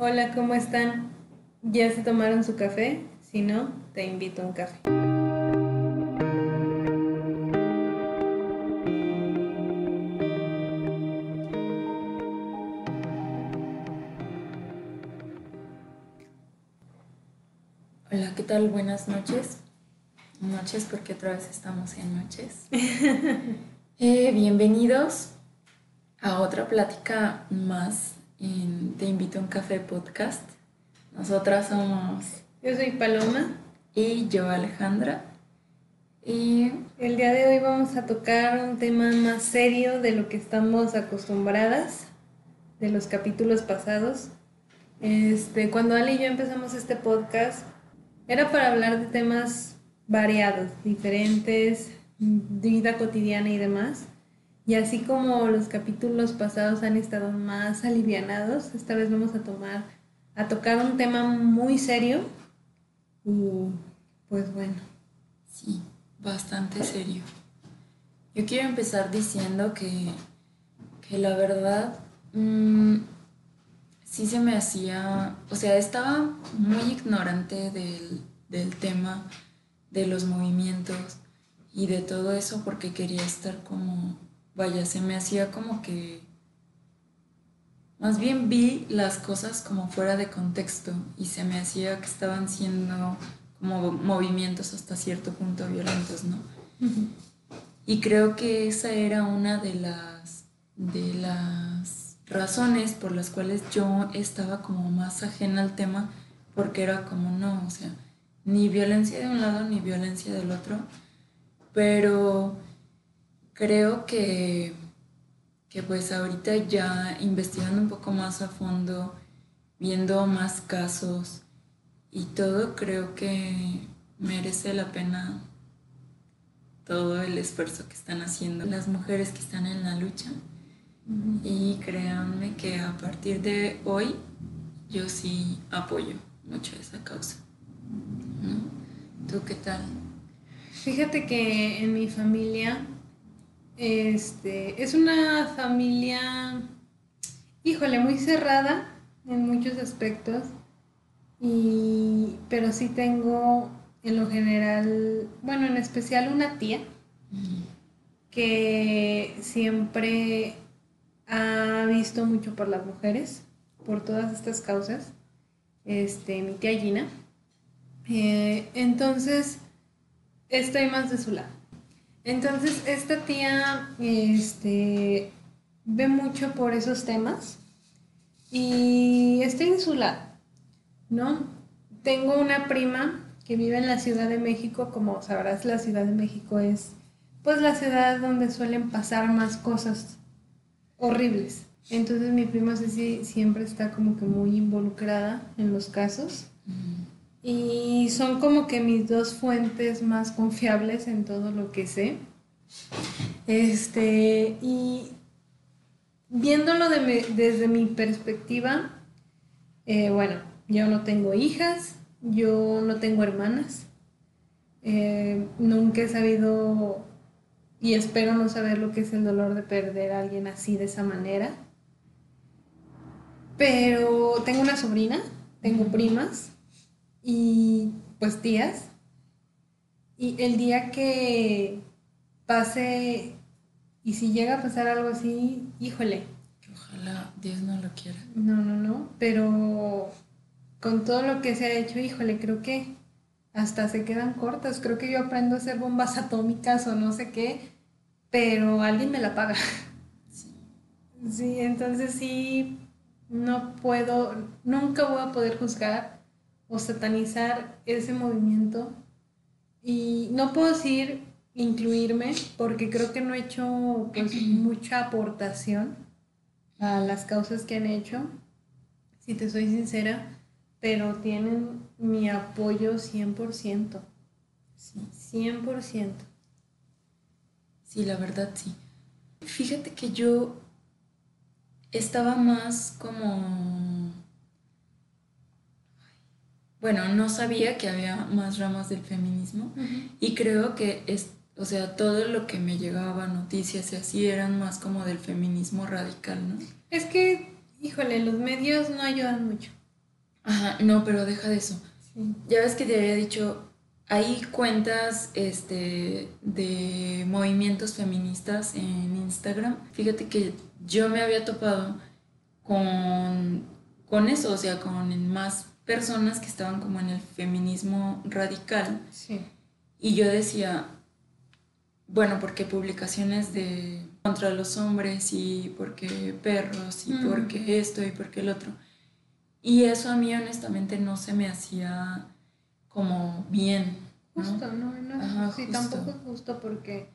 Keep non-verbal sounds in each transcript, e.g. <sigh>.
Hola, ¿cómo están? ¿Ya se tomaron su café? Si no, te invito a un café. Hola, ¿qué tal? Buenas noches. Noches porque otra vez estamos en noches. <laughs> Eh, bienvenidos a otra plática más en Te invito a un café podcast. Nosotras somos Yo soy Paloma. y yo Alejandra. Y El día de hoy vamos a tocar un tema más serio de lo que estamos acostumbradas de los capítulos pasados. Este, cuando Ale y yo empezamos este podcast, era para hablar de temas variados, diferentes, vida cotidiana y demás. Y así como los capítulos pasados han estado más alivianados, esta vez vamos a tomar a tocar un tema muy serio y pues bueno, sí, bastante serio. Yo quiero empezar diciendo que, que la verdad mm, sí se me hacía, o sea, estaba muy ignorante del, del tema de los movimientos y de todo eso porque quería estar como, vaya, se me hacía como que, más bien vi las cosas como fuera de contexto y se me hacía que estaban siendo como movimientos hasta cierto punto violentos, ¿no? Y creo que esa era una de las, de las razones por las cuales yo estaba como más ajena al tema, porque era como, no, o sea, ni violencia de un lado ni violencia del otro, pero creo que, que pues ahorita ya investigando un poco más a fondo, viendo más casos y todo, creo que merece la pena todo el esfuerzo que están haciendo las mujeres que están en la lucha. Y créanme que a partir de hoy yo sí apoyo mucho esa causa. ¿no? ¿Tú qué tal? Fíjate que en mi familia, este, es una familia, híjole, muy cerrada en muchos aspectos, y, pero sí tengo en lo general, bueno, en especial una tía que siempre ha visto mucho por las mujeres, por todas estas causas, este, mi tía Gina. Eh, entonces, estoy más de su lado. Entonces, esta tía este, ve mucho por esos temas y estoy en su lado, ¿no? Tengo una prima que vive en la Ciudad de México, como sabrás, la Ciudad de México es pues la ciudad donde suelen pasar más cosas horribles. Entonces mi prima Ceci siempre está como que muy involucrada en los casos. Y son como que mis dos fuentes más confiables en todo lo que sé. Este, y viéndolo desde mi perspectiva, eh, bueno, yo no tengo hijas, yo no tengo hermanas, eh, nunca he sabido y espero no saber lo que es el dolor de perder a alguien así de esa manera. Pero tengo una sobrina, tengo primas y pues tías. Y el día que pase, y si llega a pasar algo así, híjole, Que ojalá Dios no lo quiera. no, no, no, pero con todo lo que se ha hecho, híjole, creo que hasta se quedan cortas. Creo que yo aprendo a hacer bombas atómicas o no sé qué, pero alguien me la paga. Sí. Sí, entonces sí, no puedo, nunca voy a poder juzgar o satanizar ese movimiento. Y no puedo decir incluirme porque creo que no he hecho pues, <clears throat> mucha aportación a las causas que han hecho, si te soy sincera, pero tienen mi apoyo 100%. Sí. 100%. Sí, la verdad sí. Fíjate que yo estaba más como... Bueno, no sabía que había más ramas del feminismo y creo que es, o sea, todo lo que me llegaba, noticias y así, eran más como del feminismo radical, ¿no? Es que, híjole, los medios no ayudan mucho. Ajá, no, pero deja de eso. Ya ves que te había dicho, hay cuentas este, de movimientos feministas en Instagram. Fíjate que yo me había topado con, con eso, o sea, con más personas que estaban como en el feminismo radical. Sí. Y yo decía, bueno, porque publicaciones de contra los hombres y porque perros y porque esto y porque el otro. Y eso a mí honestamente no se me hacía como bien. Justo, no, no, sí, tampoco es justo porque,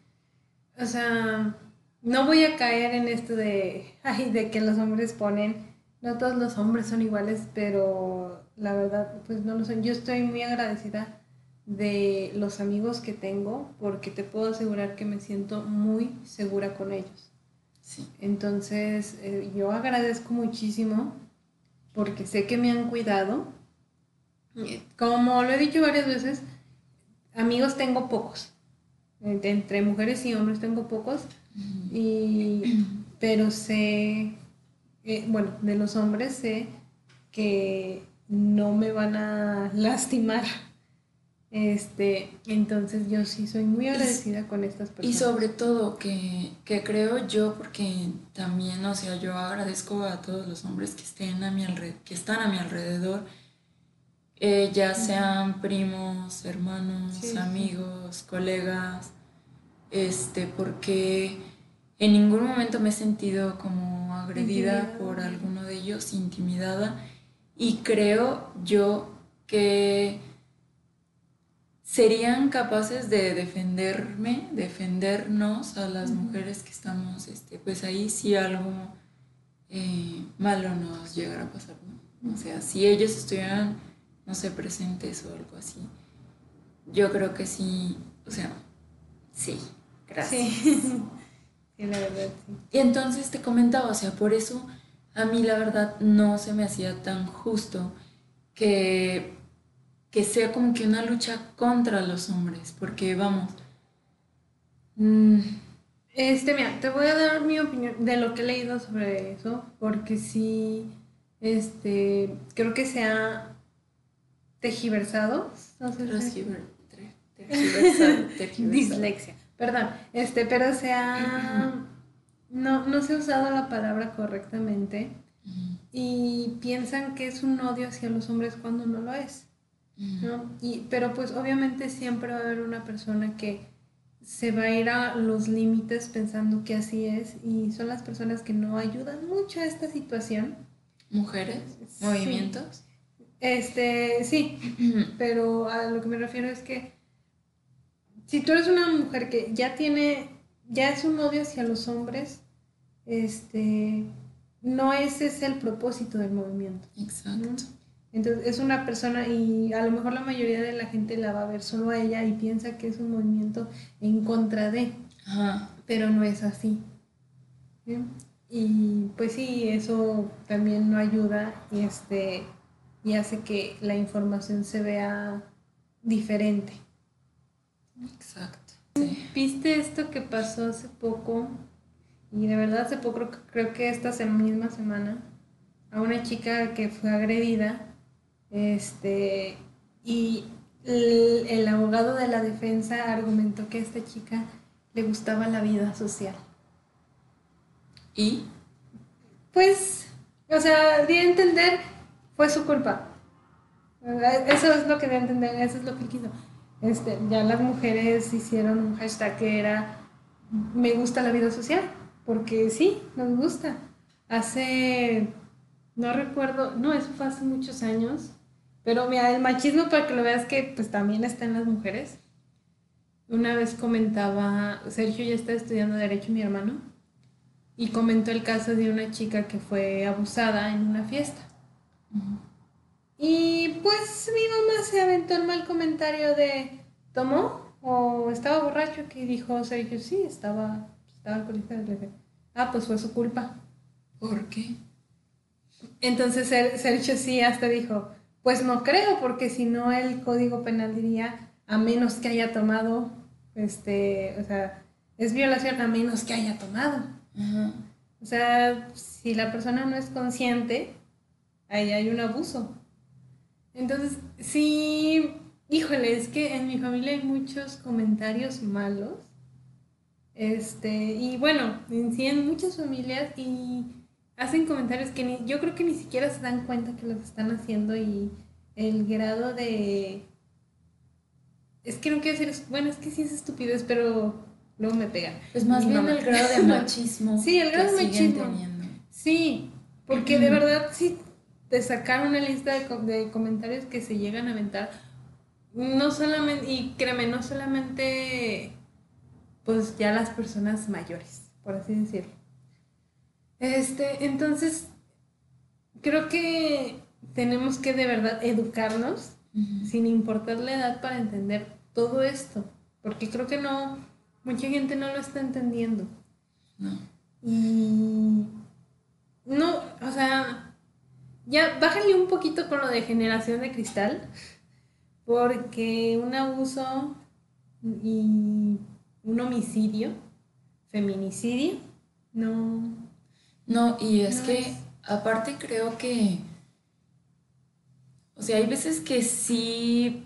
o sea, no voy a caer en esto de, <laughs> ay, de que los hombres ponen, no todos los hombres son iguales, pero la verdad, pues no lo son. Yo estoy muy agradecida de los amigos que tengo porque te puedo asegurar que me siento muy segura con ellos. Sí. Entonces, eh, yo agradezco muchísimo porque sé que me han cuidado. Como lo he dicho varias veces, amigos tengo pocos. Entre mujeres y hombres tengo pocos. Y, pero sé, eh, bueno, de los hombres sé que no me van a lastimar. Este, entonces yo sí soy muy agradecida con estas personas. Y sobre todo que, creo yo, porque también, o sea, yo agradezco a todos los hombres que estén a mi alrededor, que están a mi alrededor, eh, ya sean primos, hermanos, amigos, colegas, este, porque en ningún momento me he sentido como agredida por alguno de ellos, intimidada, y creo yo que serían capaces de defenderme, defendernos a las mujeres que estamos, este, pues ahí si algo eh, malo nos llegara a pasar, ¿no? O sea, si ellos estuvieran, no sé, presentes o algo así, yo creo que sí, o sea, sí, gracias. Sí, <laughs> la verdad, sí. Y entonces te comentaba, o sea, por eso a mí la verdad no se me hacía tan justo que que sea como que una lucha contra los hombres, porque vamos. Mm, este, mira, te voy a dar mi opinión de lo que he leído sobre eso, porque sí, este, creo que se ha tejiversado. No sé <laughs> Dislexia, perdón, este, pero se ha, <clears throat> no, no se ha usado la palabra correctamente y piensan que es un odio hacia los hombres cuando no lo es. ¿no? Y, pero pues obviamente siempre va a haber una persona que se va a ir a los límites pensando que así es y son las personas que no ayudan mucho a esta situación. Mujeres, movimientos. Este, sí, pero a lo que me refiero es que si tú eres una mujer que ya tiene, ya es un odio hacia los hombres, este, no ese es el propósito del movimiento. Exacto. Entonces es una persona y a lo mejor la mayoría de la gente la va a ver solo a ella y piensa que es un movimiento en contra de, pero no es así. Y pues sí, eso también no ayuda y, este, y hace que la información se vea diferente. Exacto. ¿Viste esto que pasó hace poco? Y de verdad hace poco, creo que esta misma semana, a una chica que fue agredida este, y el, abogado de la defensa argumentó que a esta chica le gustaba la vida social. ¿Y? Pues, o sea, di a entender, fue su culpa. Eso es lo que di a entender, eso es lo que quiso. Este, ya las mujeres hicieron un hashtag que era me gusta la vida social, porque sí, nos gusta. Hace, no recuerdo, no, eso fue hace muchos años, pero mira, el machismo, para que lo veas que pues también está en las mujeres. Una vez comentaba, Sergio ya está estudiando Derecho, mi hermano, y comentó el caso de una chica que fue abusada en una fiesta. Y pues mi mamá se aventó el mal comentario de, ¿tomó? ¿O estaba borracho? Que dijo Sergio, sí, estaba, estaba alcoholizado. Ah, pues fue su culpa. ¿Por qué? Entonces Sergio sí hasta dijo, pues no creo, porque si no el Código Penal diría, a menos que haya tomado, este, o sea, es violación a menos que haya tomado. O sea, si la persona no es consciente, ahí hay un abuso. Entonces, sí, híjole, es que en mi familia hay muchos comentarios malos. Este, y bueno, en sí en muchas familias y hacen comentarios que ni, yo creo que ni siquiera se dan cuenta que los están haciendo y el grado de... Es que no quiero decir, bueno, es que sí es estupidez, pero luego me pegan. Pues más bien el grado de <laughs> machismo. sí, el grado de machismo. Sí, porque de verdad sí te sacaron una lista de, comentarios que se llegan a aventar. No solamente, y créeme, no solamente pues ya las personas mayores, por así decirlo. Este, entonces, creo que tenemos que de verdad educarnos sin importar la edad para entender todo esto, porque creo que no, mucha gente no lo está entendiendo. No. Y no, o sea, ya bájale un poquito con lo de generación de cristal, porque un abuso y un homicidio, feminicidio, no. No, y es que aparte creo que, o sea, hay veces que sí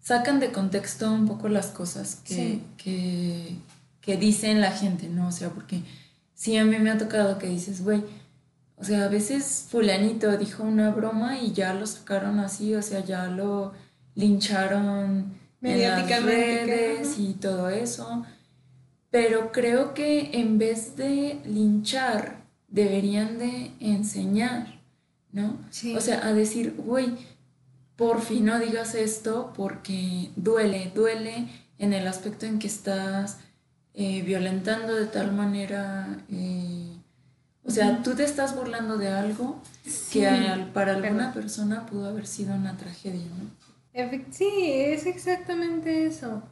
sacan de contexto un poco las cosas que, que, que dicen la gente, ¿no? O sea, porque sí, a mí me ha tocado que dices, güey, o sea, a veces fulanito dijo una broma y ya lo sacaron así, o sea, ya lo lincharon en las redes y todo eso. Pero creo que en vez de linchar, deberían de enseñar, ¿no? O sea, a decir, güey, por fin no digas esto porque duele, duele en el aspecto en que estás eh, violentando de tal manera, eh, o sea, tú te estás burlando de algo que para alguna persona pudo haber sido una tragedia, ¿no? Sí, es exactamente eso,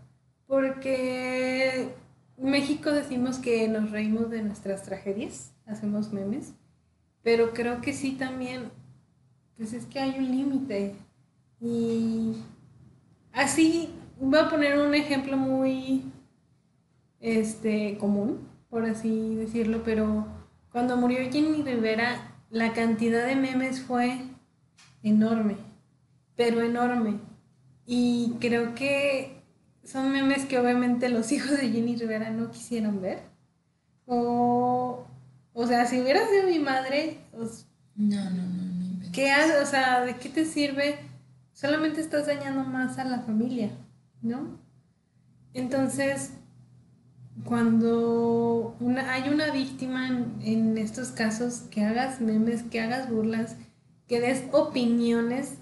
porque México decimos que nos reímos de nuestras tragedias, hacemos memes, pero creo que sí también, pues es que hay un límite. Y así, voy a poner un ejemplo muy este, común, por así decirlo, pero cuando murió Jenny Rivera, la cantidad de memes fue enorme, pero enorme. Y creo que son memes que obviamente los hijos de Jenny Rivera no quisieron ver. O, o sea, si hubiera sido mi madre, pues, no, no, no, no. ¿Qué haces? O sea, ¿de qué te sirve? Solamente estás dañando más a la familia, ¿no? Entonces, cuando una, hay una víctima en, estos casos, que hagas memes, que hagas burlas, que des opiniones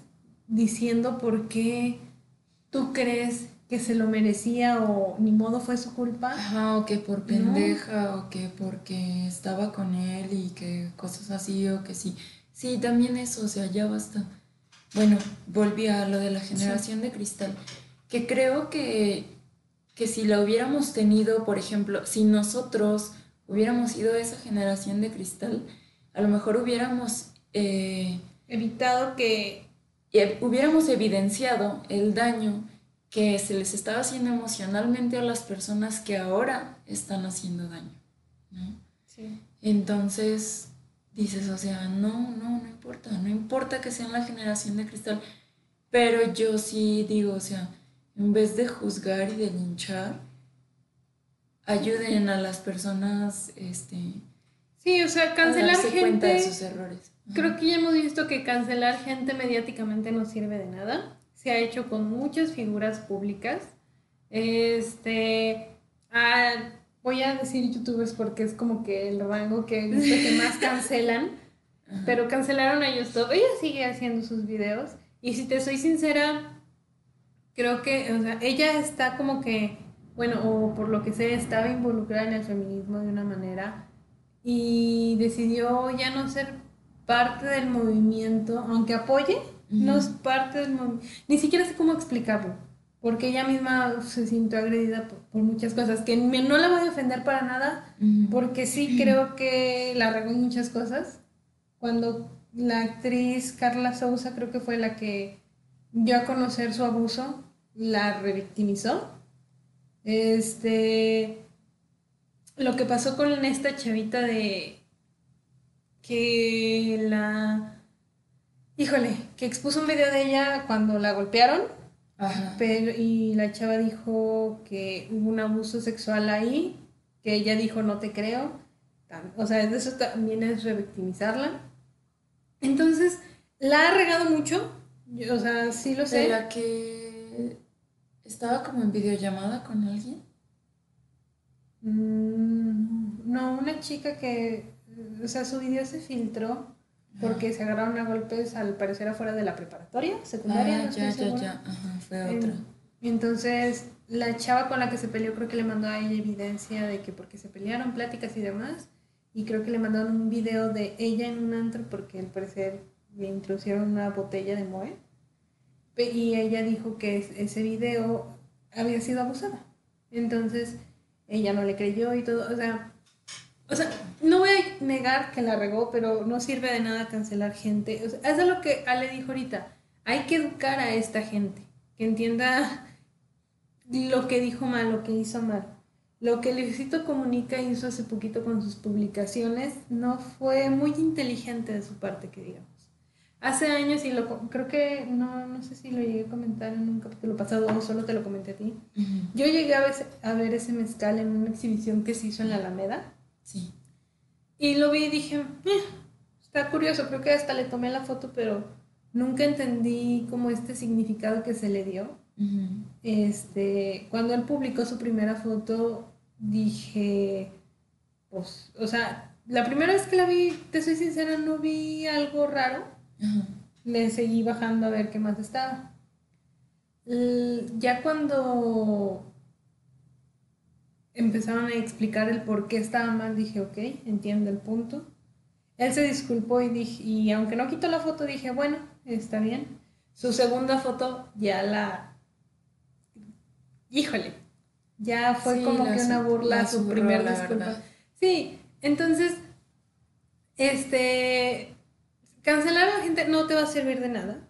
diciendo por qué tú crees que se lo merecía o ni modo fue su culpa. Ajá, o que por pendeja, o que porque estaba con él y que cosas así, o que sí. Sí, también eso, o sea, ya basta. Bueno, volví a lo de la generación de cristal, que creo que que si la hubiéramos tenido, por ejemplo, si nosotros hubiéramos sido esa generación de cristal, a lo mejor hubiéramos eh, evitado que... hubiéramos evidenciado el daño que se les estaba haciendo emocionalmente a las personas que ahora están haciendo daño. ¿no? Sí. Entonces, dices, o sea, no, no, no importa, no importa que sean la generación de cristal, pero yo sí digo, o sea, en vez de juzgar y de linchar, ayuden a las personas, este... Sí, o sea, cancelar gente... cuenta de sus errores. Creo que ya hemos visto que cancelar gente mediáticamente no sirve de nada. Se ha hecho con muchas figuras públicas. Este... Ah, voy a decir youtubers porque es como que el rango que que más <laughs> cancelan. Pero cancelaron a YouTube. Ella sigue haciendo sus videos. Y si te soy sincera, creo que, o sea, ella está como que, bueno, o por lo que sé, estaba involucrada en el feminismo de una manera y decidió ya no ser parte del movimiento, aunque apoye, no es parte del movimiento, ni siquiera sé cómo explicarlo, porque ella misma se sintió agredida por, muchas cosas, que no la voy a defender para nada, porque sí <clears throat> creo que la regó en muchas cosas. Cuando la actriz Carla Souza creo que fue la que dio a conocer su abuso, la revictimizó. Este, lo que pasó con esta chavita de que la híjole, que expuso un video de ella cuando la golpearon. Pero, y la chava dijo que hubo un abuso sexual ahí, que ella dijo no te creo. O sea, eso también es revictimizarla. Entonces, la ha regado mucho. o sea, sí lo sé. la que estaba como en videollamada con alguien? Mm, no, una chica que, o sea, su video se filtró porque se agarraron a golpes al parecer afuera de la preparatoria, secundaria. Ah, ya, ya, ya, ajá, fue otra. entonces, la chava con la que se peleó creo que le mandó a ella evidencia de que porque se pelearon, pláticas y demás, y creo que le mandaron un video de ella en un antro porque al parecer le introducieron una botella de Moe, y ella dijo que ese video había sido abusada. Entonces, ella no le creyó y todo, o sea, o sea, no voy a negar que la regó, pero no sirve de nada cancelar gente. O sea, eso es lo que Ale dijo ahorita. Hay que educar a esta gente, que entienda lo que dijo mal, lo que hizo mal. Lo que Luisito Comunica hizo hace poquito con sus publicaciones no fue muy inteligente de su parte, que digamos. Hace años, y lo, creo que no, no sé si lo llegué a comentar en un capítulo pasado o solo te lo comenté a ti. Yo llegué a ver, a ver ese mezcal en una exhibición que se hizo en la Alameda Sí. Y lo vi y dije, eh, está curioso, creo que hasta le tomé la foto, pero nunca entendí como este significado que se le dio. Este, cuando él publicó su primera foto, dije, pues, o sea, la primera vez que la vi, te soy sincera, no vi algo raro. Le seguí bajando a ver qué más estaba. ya cuando empezaron a explicar el por qué estaba mal, dije, ok, entiendo el punto. Él se disculpó y, dije, y aunque no quitó la foto, dije, bueno, está bien. Su segunda foto ya la... Híjole, ya fue como que una burla su primer disculpa. Sí, entonces, este, cancelar a la gente no te va a servir de nada.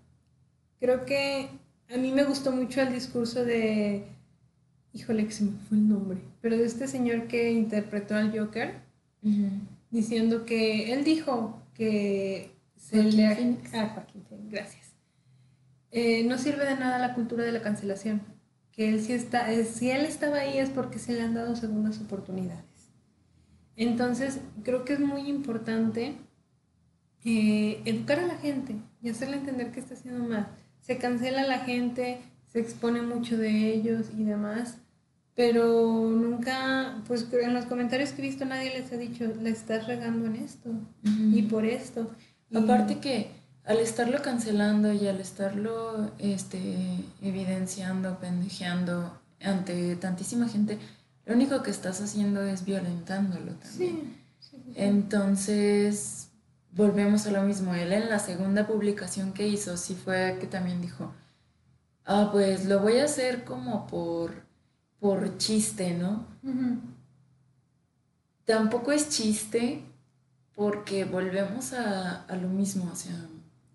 Creo que a mí me gustó mucho el discurso de híjole, que se me fue el nombre, pero de este señor que interpretó al Joker, diciendo que él dijo que se le... Ah, Joaquín gracias. Eh, no sirve de nada la cultura de la cancelación, que él sí está, eh, si él estaba ahí es porque se le han dado segundas oportunidades. Entonces, creo que es muy importante eh, educar a la gente y hacerle entender que está haciendo mal. Se cancela a la gente, se expone mucho de ellos y demás, pero nunca, pues en los comentarios que he visto nadie les ha dicho, le estás regando en esto y por esto. Aparte que al estarlo cancelando y al estarlo este, evidenciando, pendejeando ante tantísima gente, lo único que estás haciendo es violentándolo también. Entonces, volvemos a lo mismo. Él en la segunda publicación que hizo, sí fue que también dijo, ah, pues lo voy a hacer como por por chiste, ¿no? Tampoco es chiste porque volvemos a, lo mismo, o sea,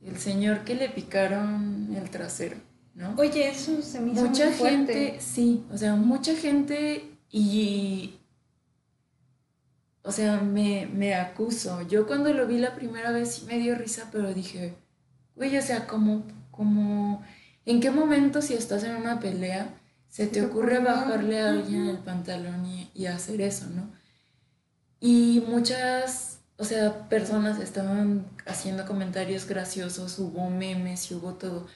el señor que le picaron el trasero, ¿no? Oye, eso se me hizo Mucha gente, sí, o sea, mucha gente y... O sea, me, me acuso. Yo cuando lo vi la primera vez sí me dio risa, pero dije, güey, o sea, como, como, ¿en qué momento si estás en una pelea se te ocurre bajarle a alguien el pantalón y, hacer eso, ¿no? Y muchas, o sea, personas estaban haciendo comentarios graciosos, hubo memes y hubo todo.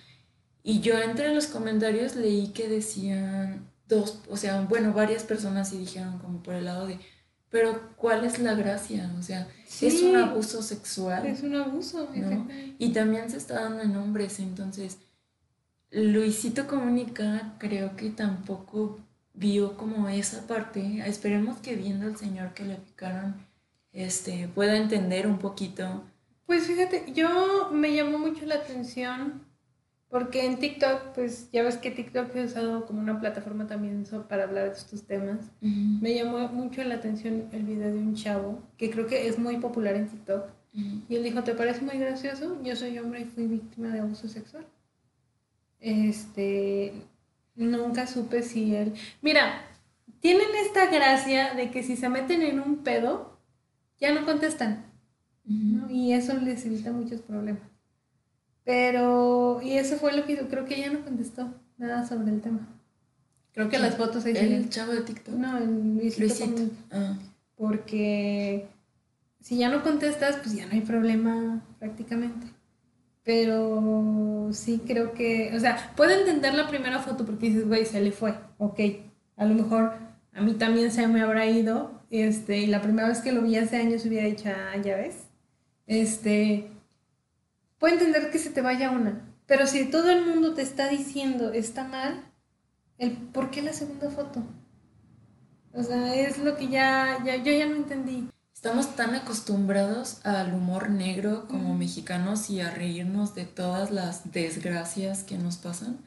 Y yo entre los comentarios leí que decían dos, o sea, bueno, varias personas y dijeron como por el lado de, pero ¿cuál es la gracia? O sea, es un abuso sexual. Es un abuso, ¿no? Y también se está dando en hombres, entonces Luisito Comunica creo que tampoco vio como esa parte. Esperemos que viendo al señor que le picaron, este, pueda entender un poquito. Pues fíjate, yo me llamó mucho la atención porque en TikTok, pues ya ves que TikTok he usado como una plataforma también para hablar de estos temas. Me llamó mucho la atención el video de un chavo que creo que es muy popular en TikTok. Y él dijo, ¿te parece muy gracioso? Yo soy hombre y fui víctima de abuso sexual. Este, nunca supe si él... Mira, tienen esta gracia de que si se meten en un pedo, ya no contestan. Y eso les evita muchos problemas. Pero, y eso fue lo que creo que ella no contestó nada sobre el tema. Creo que las fotos ahí ¿El chavo de TikTok? No, el Luisito, Luisito. Ah. Porque si ya no contestas, pues ya no hay problema prácticamente. Pero sí creo que, o sea, puedo entender la primera foto porque dices, güey, se le fue, ok. A lo mejor a mí también se me habrá ido, este, y la primera vez que lo vi hace años hubiera dicho, ah, ya ves. Este, puedo entender que se te vaya una, pero si todo el mundo te está diciendo está mal, el por qué la segunda foto. O sea, es lo que ya, ya yo ya no entendí. Estamos tan acostumbrados al humor negro como mexicanos y a reírnos de todas las desgracias que nos pasan,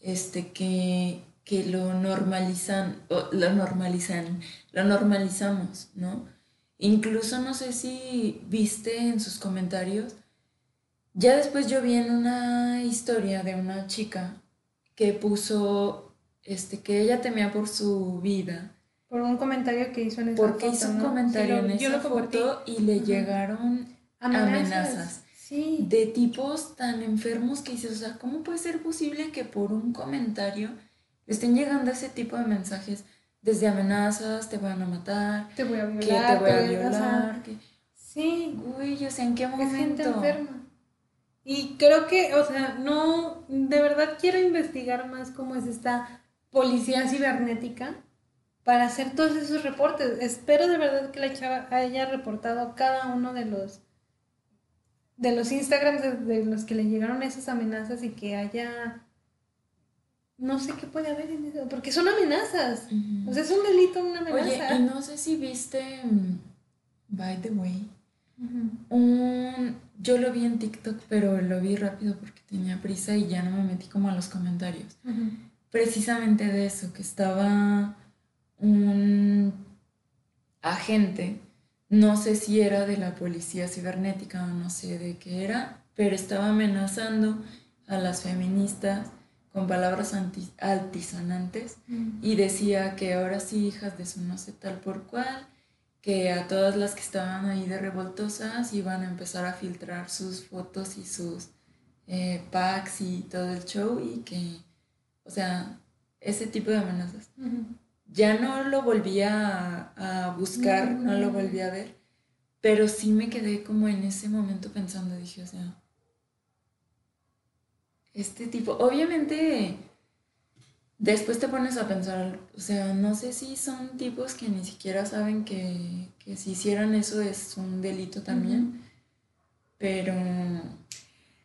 este que, que lo normalizan, lo normalizan, lo normalizamos, ¿no? Incluso no sé si viste en sus comentarios, ya después yo vi en una historia de una chica que puso este, que ella temía por su vida. Por un comentario que hizo en esa Porque hizo un comentario en esa foto y le llegaron amenazas. De tipos tan enfermos que dices, o sea, ¿cómo puede ser posible que por un comentario le estén llegando ese tipo de mensajes? Desde amenazas, te van a matar, te voy a violar, que te voy a violar. Que... Sí. Uy, o sea, ¿en qué momento? Es gente enferma. Y creo que, o sea, no, de verdad quiero investigar más cómo es esta policía cibernética para hacer todos esos reportes. Espero de verdad que la chava haya reportado cada uno de los de los Instagrams de, los que le llegaron esas amenazas y que haya no sé qué puede haber en eso, porque son amenazas. O sea, es un delito, una amenaza. Oye, y no sé si viste, mm, by the way, un, yo lo vi en TikTok, pero lo vi rápido porque tenía prisa y ya no me metí como a los comentarios. Precisamente de eso, que estaba un agente, no sé si era de la policía cibernética o no sé de qué era, pero estaba amenazando a las feministas con palabras altisonantes y decía que ahora sí, hijas de su no sé tal por cual, que a todas las que estaban ahí de revoltosas iban a empezar a filtrar sus fotos y sus eh, packs y todo el show y que, o sea, ese tipo de amenazas. Ya no lo volví a, buscar, no, lo volví a ver, pero sí me quedé como en ese momento pensando, dije, o sea, este tipo, obviamente Después te pones a pensar, o sea, no sé si son tipos que ni siquiera saben que, si hicieran eso es un delito también, pero...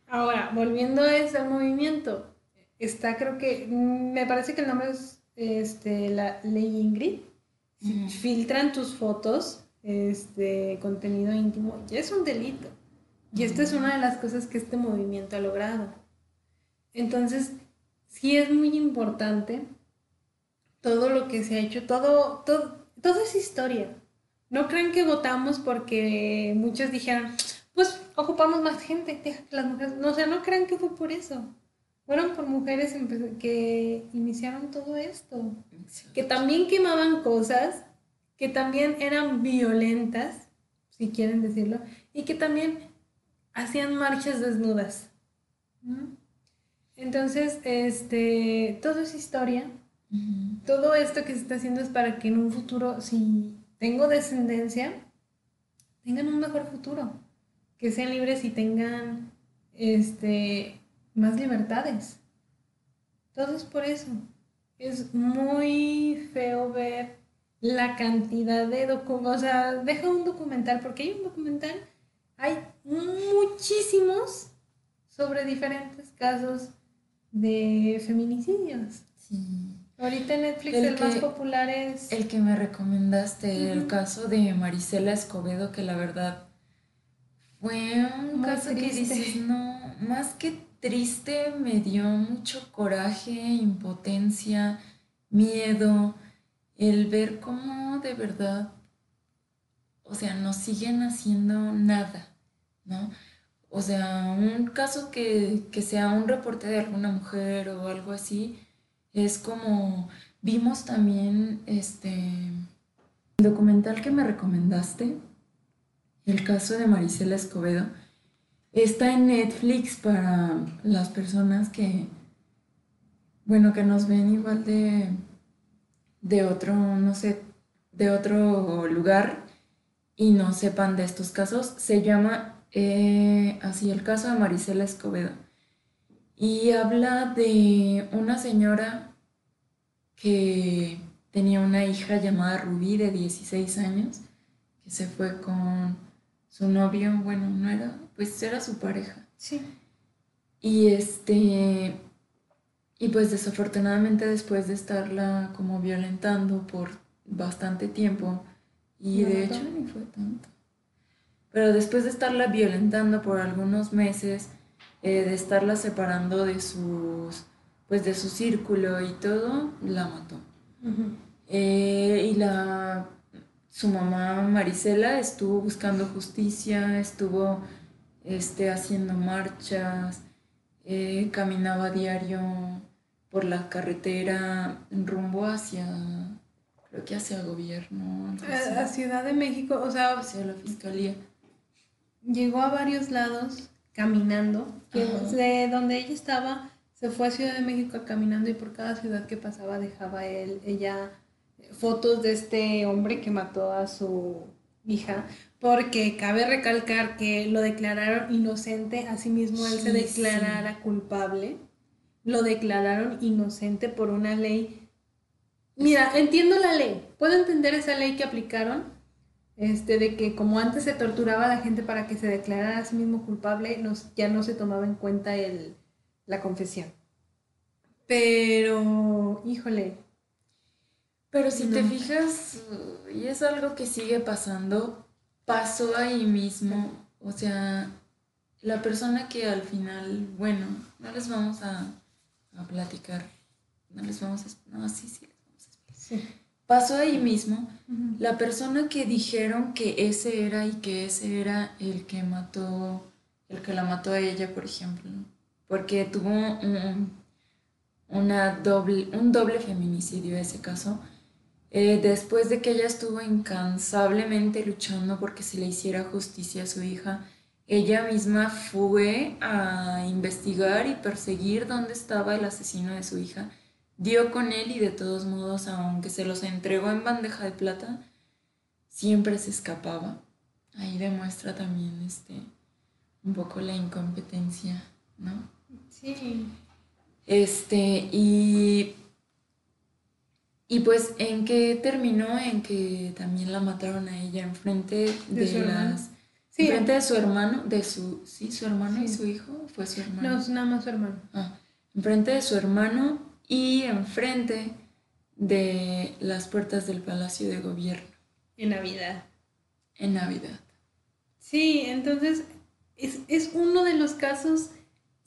Ahora, volviendo a ese movimiento, está creo que, me parece que el nombre es este, la ley Ingrid, filtran tus fotos, este, contenido íntimo, ya es un delito. Y esta es una de las cosas que este movimiento ha logrado. Entonces, sí es muy importante todo lo que se ha hecho, todo, todo, toda esa historia. No crean que votamos porque muchos dijeron, pues ocupamos más gente, deja que las mujeres, no, o sea, no crean que fue por eso. Fueron por mujeres que iniciaron todo esto, que también quemaban cosas, que también eran violentas, si quieren decirlo, y que también hacían marchas desnudas. Entonces, este, todo es historia. Todo esto que se está haciendo es para que en un futuro, si tengo descendencia, tengan un mejor futuro. Que sean libres y tengan este, más libertades. Todo es por eso. Es muy feo ver la cantidad de documentos. O sea, deja un documental, porque hay un documental, hay muchísimos sobre diferentes casos de feminicidios. Sí. Ahorita en Netflix el, más popular es... El que me recomendaste, el caso de Marisela Escobedo, que la verdad fue un caso que dices, no, más que triste, me dio mucho coraje, impotencia, miedo, el ver cómo de verdad, o sea, no siguen haciendo nada, ¿no? O sea, un caso que, sea un reporte de alguna mujer o algo así, es como vimos también este documental que me recomendaste, el caso de Marisela Escobedo, Está en Netflix para las personas que, bueno, que nos ven igual de, de otro, no sé, de otro lugar y no sepan de estos casos. Se llama eh, así el caso de Marisela Escobedo. Y habla de una señora que tenía una hija llamada Rubí de 16 años, que se fue con su novio, bueno, no era, pues era su pareja. Sí. Y este, y pues desafortunadamente después de estarla como violentando por bastante tiempo, y de hecho ni fue tanto, pero después de estarla violentando por algunos meses, eh, de estarla separando de sus, pues de su círculo y todo, la mató. Eh, y la, su mamá Marisela estuvo buscando justicia, estuvo este, haciendo marchas, eh, caminaba diario por la carretera rumbo hacia, creo que hacia el gobierno. A, Ciudad de México, o sea, hacia la fiscalía. Llegó a varios lados caminando, que de donde ella estaba, se fue a Ciudad de México caminando y por cada ciudad que pasaba dejaba él, ella fotos de este hombre que mató a su hija, porque cabe recalcar que lo declararon inocente, asimismo él se declarara culpable, lo declararon inocente por una ley. Mira, entiendo la ley, puedo entender esa ley que aplicaron, este, de que como antes se torturaba a la gente para que se declarara a sí mismo culpable, ya no se tomaba en cuenta el, la confesión. Pero, híjole, pero si te fijas, y es algo que sigue pasando, pasó ahí mismo. O sea, la persona que al final, bueno, no les vamos a, platicar, no les vamos a... No, sí, sí, les vamos a explicar. Pasó ahí mismo. La persona que dijeron que ese era y que ese era el que mató, el que la mató a ella, por ejemplo. Porque tuvo un, una doble, un doble feminicidio ese caso eh, después de que ella estuvo incansablemente luchando porque se le hiciera justicia a su hija, ella misma fue a investigar y perseguir dónde estaba el asesino de su hija. Dio con él y de todos modos, aunque se los entregó en bandeja de plata, siempre se escapaba. Ahí demuestra también este un poco la incompetencia, ¿no? Sí. Este, y y pues, ¿en qué terminó? En que también la mataron a ella enfrente de, de las... Sí, enfrente de su hermano, de su... Sí, su hermano y su hijo, fue su hermano. No, nada más su hermano. Ah, enfrente de su hermano y enfrente de las puertas del Palacio de Gobierno. En Navidad. En Navidad. Sí, entonces es, es uno de los casos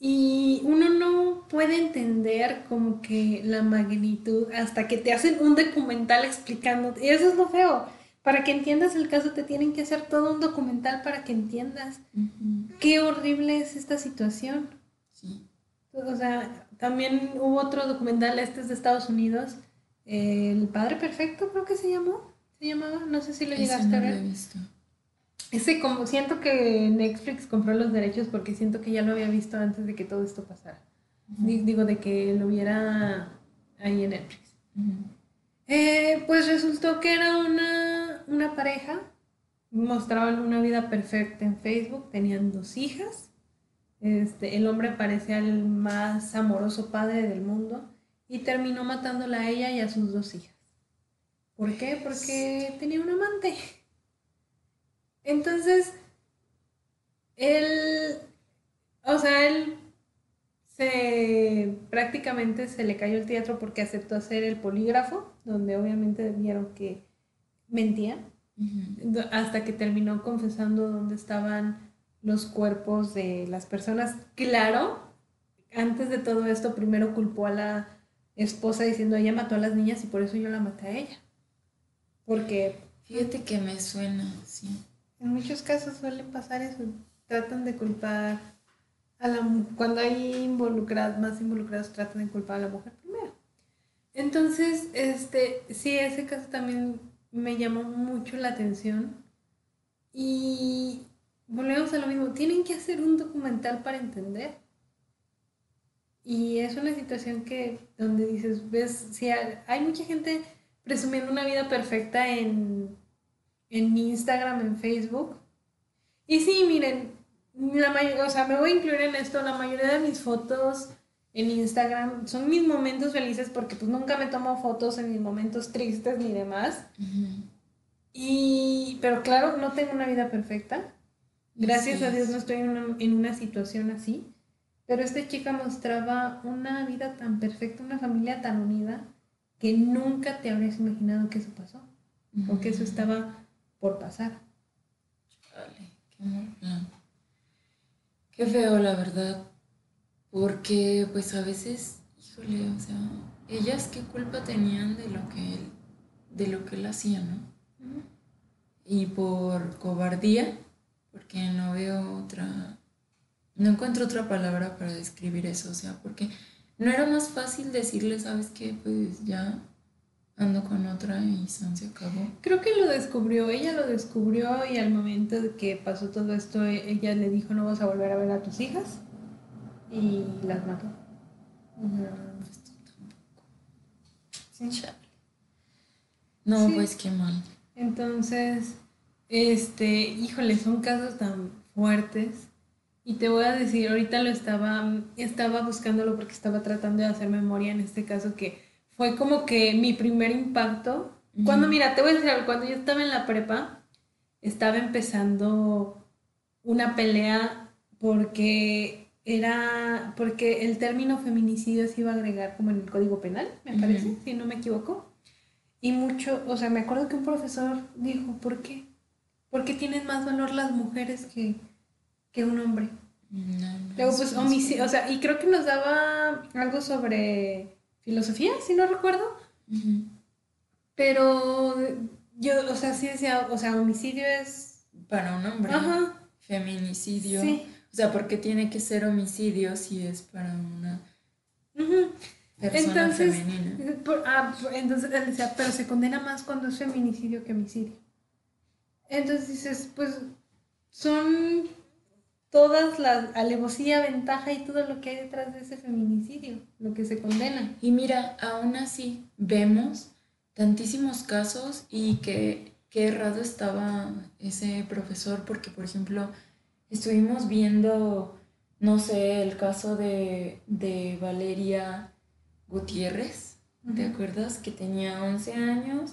y uno no puede entender como que la magnitud hasta que te hacen un documental explicando. Y eso es lo feo. Para que entiendas el caso te tienen que hacer todo un documental para que entiendas qué horrible es esta situación. Sí. O sea, también hubo otro documental, este es de Estados Unidos, El Padre Perfecto creo que se llamó, se llamaba, no sé si lo llegaste a ver. Ese como siento que Netflix compró los derechos porque siento que ya lo había visto antes de que todo esto pasara. Digo, de que lo viera ahí en Netflix. Eh, pues resultó que era una, una pareja, mostraban una vida perfecta en Facebook, tenían dos hijas, este, el hombre parecía el más amoroso padre del mundo y terminó matándola a ella y a sus dos hijas. ¿Por qué? Porque tenía un amante. Entonces, él, o sea, él se prácticamente se le cayó el teatro porque aceptó hacer el polígrafo, donde obviamente vieron que mentía, hasta que terminó confesando dónde estaban los cuerpos de las personas. Claro, antes de todo esto, primero culpó a la esposa diciendo ella mató a las niñas y por eso yo la maté a ella. Porque... Fíjate que me suena, sí. Muchos casos suele pasar eso. Tratan de culpar a la cuando hay involucrados, más involucrados, tratan de culpar a la mujer primero. Entonces, este, sí, ese caso también me llamó mucho la atención. Y volvemos a lo mismo, tienen que hacer un documental para entender. Y es una situación que, donde dices, ves, si hay, mucha gente presumiendo una vida perfecta en, en Instagram, en Facebook. Y sí, miren, la o sea, me voy a incluir en esto, la mayoría de mis fotos en Instagram son mis momentos felices porque pues nunca me tomo fotos en mis momentos tristes ni demás. Y, pero claro, no tengo una vida perfecta. Gracias a Dios no estoy en una, en una situación así. Pero esta chica mostraba una vida tan perfecta, una familia tan unida, que nunca te habrías imaginado que eso pasó. O que eso estaba por pasar. qué Qué feo, la verdad. Porque, pues a veces, híjole, o sea, ellas qué culpa tenían de lo que él, de lo que él hacía, ¿no? Y por cobardía, porque no veo otra, no encuentro otra palabra para describir eso, o sea, porque no era más fácil decirle, ¿sabes qué? Pues ya ando con otra y se acabó. Creo que lo descubrió, ella lo descubrió y al momento de que pasó todo esto, ella le dijo, no vas a volver a ver a tus hijas y las mató. No, pues qué mal. Entonces, este, híjole, son casos tan fuertes. Y te voy a decir, ahorita lo estaba, estaba buscándolo porque estaba tratando de hacer memoria en este caso que fue como que mi primer impacto. Cuando, mira, te voy a decir cuando yo estaba en la prepa, estaba empezando una pelea porque era, porque el término feminicidio se iba a agregar como en el Código Penal, me parece, si no me equivoco. Y mucho, o sea, me acuerdo que un profesor dijo, ¿por qué? ¿Por qué tienen más valor las mujeres que, que un hombre? Luego, pues, homicidio, o sea, y creo que nos daba algo sobre filosofía, si no recuerdo. Pero yo, o sea, sí decía, o sea, homicidio es... Para un hombre. Ajá. Feminicidio. Sí. O sea, ¿por qué tiene que ser homicidio si es para una persona femenina? ah, entonces él decía, pero se condena más cuando es feminicidio que homicidio. Entonces dices, pues son todas las alevosía, ventaja y todo lo que hay detrás de ese feminicidio, lo que se condena. Y mira, aún así vemos tantísimos casos y que qué errado estaba ese profesor porque, por ejemplo, estuvimos viendo, no sé, el caso de, Valeria Gutiérrez, ¿te acuerdas? Que tenía 11 años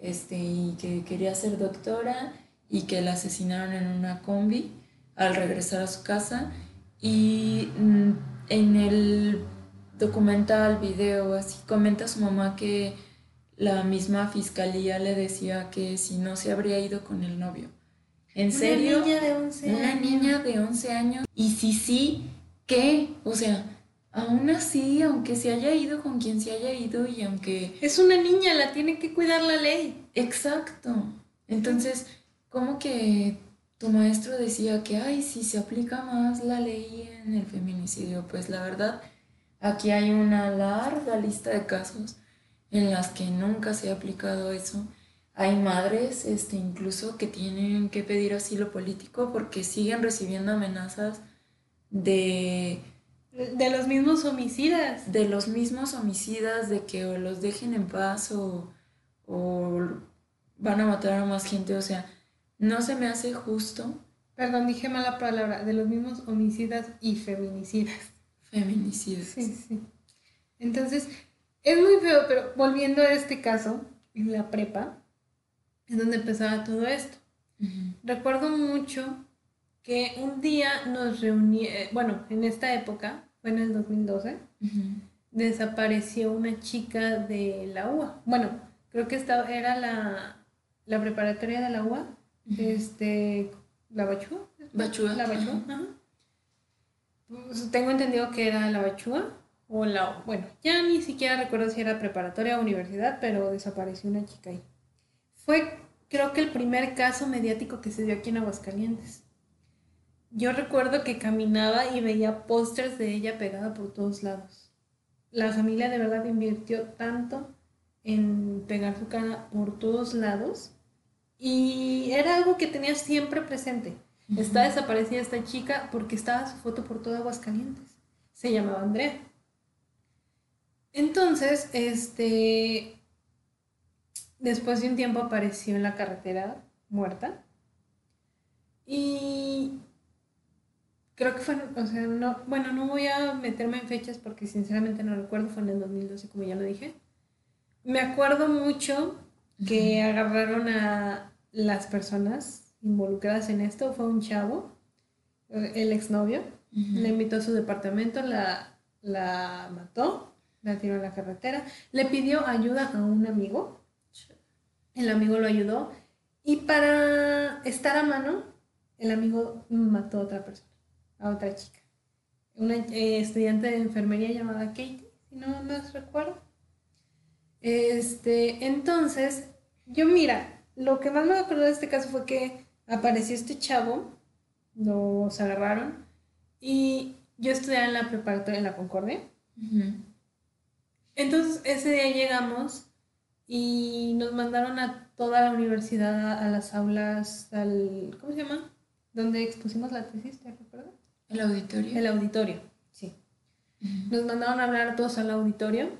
este, y que quería ser doctora y que la asesinaron en una combi al regresar a su casa y mm, en el documental, video, así comenta su mamá que la misma fiscalía le decía que si no se habría ido con el novio. ¿En serio? Una niña de 11 años. Una niña de 11 años. Y si sí, ¿qué? O sea, aún así, aunque se haya ido con quien se haya ido y aunque... Es una niña, la tiene que cuidar la ley. Exacto. Entonces, ¿cómo que tu maestro decía que, ay, si se aplica más la ley en el feminicidio, pues la verdad, aquí hay una larga lista de casos en las que nunca se ha aplicado eso. Hay madres, este, incluso, que tienen que pedir asilo político porque siguen recibiendo amenazas de... De los mismos homicidas. De los mismos homicidas, de que o los dejen en paz o, o van a matar a más gente. O sea, no se me hace justo. Perdón, dije mala palabra, de los mismos homicidas y feminicidas. Feminicidas. Sí, sí. Entonces, es muy feo, pero volviendo a este caso, en la prepa, es donde empezaba todo esto. Recuerdo mucho que un día nos reuní, eh, bueno, en esta época, fue en el 2012, desapareció una chica de la UA. Bueno, creo que esta era la, la preparatoria de la UA este, la Bachúa. Bachúa. La Bachúa, pues, tengo entendido que era la Bachúa o la, bueno, ya ni siquiera recuerdo si era preparatoria o universidad, pero desapareció una chica ahí. Fue, creo que el primer caso mediático que se dio aquí en Aguascalientes. Yo recuerdo que caminaba y veía pósters de ella pegada por todos lados. La familia de verdad invirtió tanto en pegar su cara por todos lados y era algo que tenía siempre presente. Está desaparecida esta chica porque estaba su foto por todo Aguascalientes. Se llamaba Andrea. Entonces, este, después de un tiempo apareció en la carretera muerta. Y creo que fue, o sea, no, bueno, no voy a meterme en fechas porque sinceramente no recuerdo, fue en el 2012, como ya lo dije. Me acuerdo mucho que agarraron a las personas involucradas en esto, fue un chavo, el exnovio, le invitó a su departamento, la, la mató, la tiró a la carretera, le pidió ayuda a un amigo, el amigo lo ayudó y para estar a mano, el amigo mató a otra persona a otra chica. Una eh, estudiante de enfermería llamada Katie, si no me recuerdo. Este, entonces, yo mira, lo que más me acuerdo de este caso fue que apareció este chavo, nos agarraron y yo estudiaba en la preparatoria en la Concordia. Entonces, ese día llegamos y nos mandaron a toda la universidad, a las aulas, al, ¿cómo se llama? Donde expusimos la tesis, ¿te acuerdas? ¿El auditorio? El auditorio, sí. Nos mandaron a hablar todos al auditorio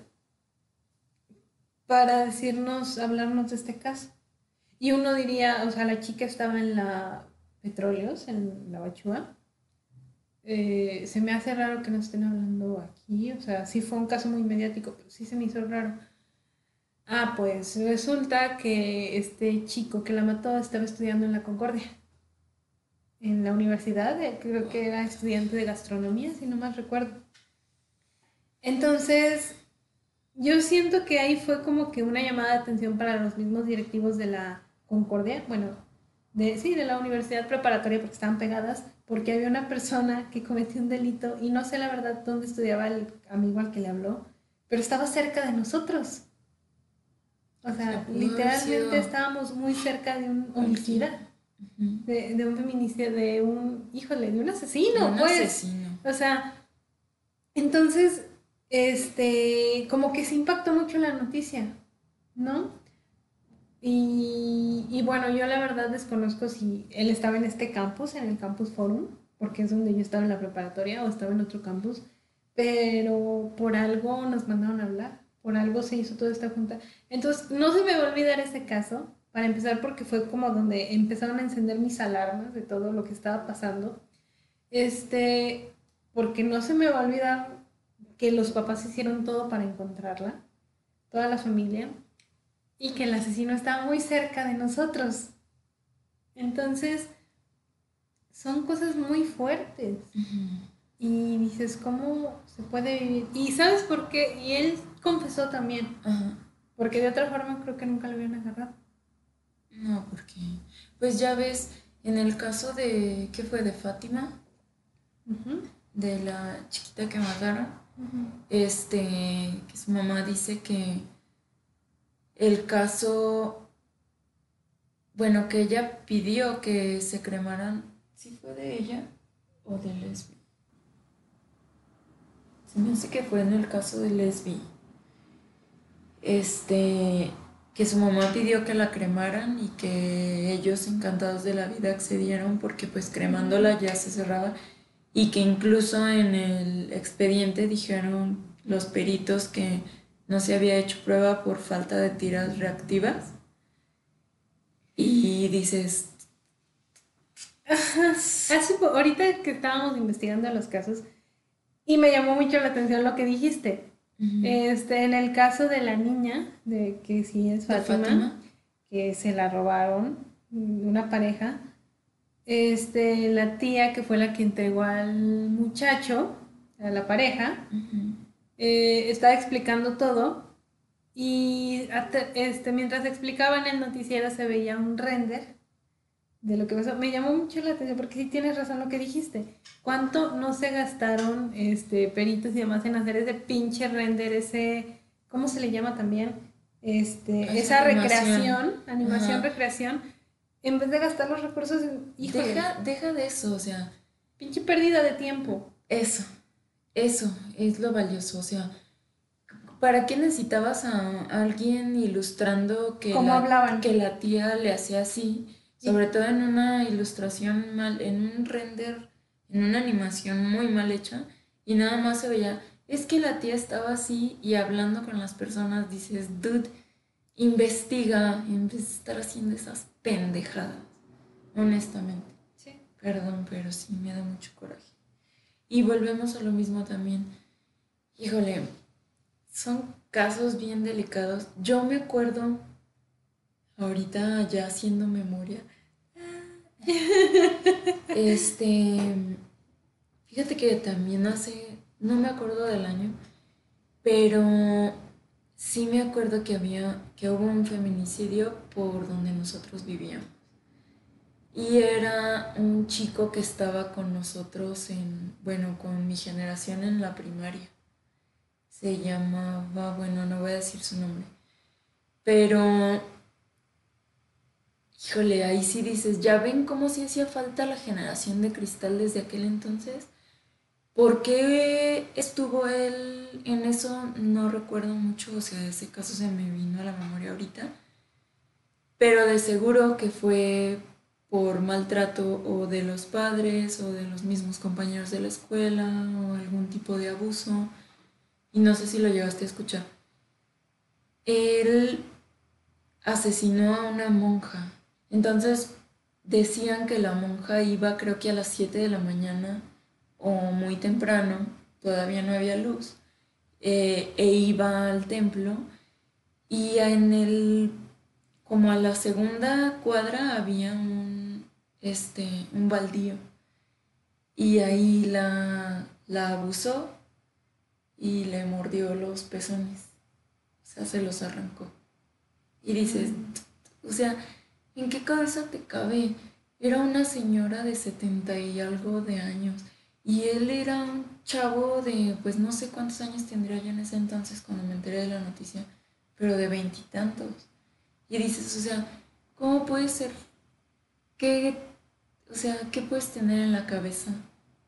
para decirnos, hablarnos de este caso. Y uno diría, o sea, la chica estaba en la Petróleos, en la Bachúa. Eh, se me hace raro que nos estén hablando aquí, o sea, sí fue un caso muy mediático, pero sí se me hizo raro. Ah, pues resulta que este chico que la mató estaba estudiando en la Concordia en la universidad, creo que era estudiante de gastronomía, si no mal recuerdo. Entonces, yo siento que ahí fue como que una llamada de atención para los mismos directivos de la Concordia, bueno, de, sí, de la universidad preparatoria porque estaban pegadas, porque había una persona que cometió un delito y no sé la verdad dónde estudiaba el amigo al que le habló, pero estaba cerca de nosotros. O sea, literalmente estábamos muy cerca de un homicida de, un feminicidio, de un, híjole, de un asesino, un pues. Asesino. O sea, entonces, este, como que se impactó mucho la noticia, ¿no? Y, y, bueno, yo la verdad desconozco si él estaba en este campus, en el Campus Forum, porque es donde yo estaba en la preparatoria o estaba en otro campus, pero por algo nos mandaron a hablar, por algo se hizo toda esta junta. Entonces, no se me va a olvidar ese caso, para empezar porque fue como donde empezaron a encender mis alarmas de todo lo que estaba pasando. Este, porque no se me va a olvidar que los papás hicieron todo para encontrarla, toda la familia, y que el asesino estaba muy cerca de nosotros. Entonces, son cosas muy fuertes. Y dices, ¿cómo se puede vivir? Y sabes por qué, y él confesó también, porque de otra forma creo que nunca lo habían agarrado. No, porque, pues ya ves, en el caso de, ¿qué fue? De Fátima, de la chiquita que mataron, este, que su mamá dice que el caso, bueno, que ella pidió que se cremaran, ¿sí fue de ella o de Lesbi? Se me hace que fue en el caso de Lesbi. Este, que su mamá pidió que la cremaran y que ellos encantados de la vida accedieron porque pues cremándola ya se cerraba y que incluso en el expediente dijeron los peritos que no se había hecho prueba por falta de tiras reactivas. Y dices Hace, ahorita que estábamos investigando los casos y me llamó mucho la atención lo que dijiste. Este, en el caso de la niña, de que sí es Fátima, que se la robaron, una pareja, este, la tía que fue la que entregó al muchacho, a la pareja, eh, estaba explicando todo y este, mientras explicaban el noticiero se veía un render de lo que pasó. Me llamó mucho la atención porque sí tienes razón lo que dijiste. ¿Cuánto no se gastaron este, peritos y demás en hacer ese pinche render, ese, ¿cómo se le llama también? Este, esa, recreación, animación, recreación, en vez de gastar los recursos en... deja, deja de eso, o sea... Pinche pérdida de tiempo. Eso, eso es lo valioso, o sea... ¿Para qué necesitabas a alguien ilustrando que, hablaban? que la tía le hacía así? Sobre todo en una ilustración mal, en un render, en una animación muy mal hecha, y nada más se veía, es que la tía estaba así y hablando con las personas, dices, dude, investiga en vez de estar haciendo esas pendejadas, honestamente. Sí. Perdón, pero sí me da mucho coraje. Y volvemos a lo mismo también. Híjole, son casos bien delicados. Yo me acuerdo, ahorita ya haciendo memoria, <laughs> este, fíjate que también hace, no me acuerdo del año, pero sí me acuerdo que había, que hubo un feminicidio por donde nosotros vivíamos. Y era un chico que estaba con nosotros en, bueno, con mi generación en la primaria. Se llamaba, bueno, no voy a decir su nombre. Pero, híjole, ahí sí dices, ya ven cómo sí hacía falta la generación de cristal desde aquel entonces. ¿Por qué estuvo él en eso? No recuerdo mucho, o sea, ese caso se me vino a la memoria ahorita. Pero de seguro que fue por maltrato o de los padres o de los mismos compañeros de la escuela o algún tipo de abuso. Y no sé si lo llegaste a escuchar. Él asesinó a una monja. Entonces decían que la monja iba creo que a las 7 de la mañana o muy temprano, todavía no había luz, eh, e iba al templo y en el, como a la segunda cuadra había un, este, un baldío y ahí la, la abusó y le mordió los pezones, o sea, se los arrancó. Y dices, o sea, ¿en qué cabeza te cabe? Era una señora de setenta y algo de años y él era un chavo de, pues no sé cuántos años tendría yo en ese entonces cuando me enteré de la noticia, pero de veintitantos. Y, dices, o sea, ¿cómo puede ser? ¿Qué, o sea, ¿qué puedes tener en la cabeza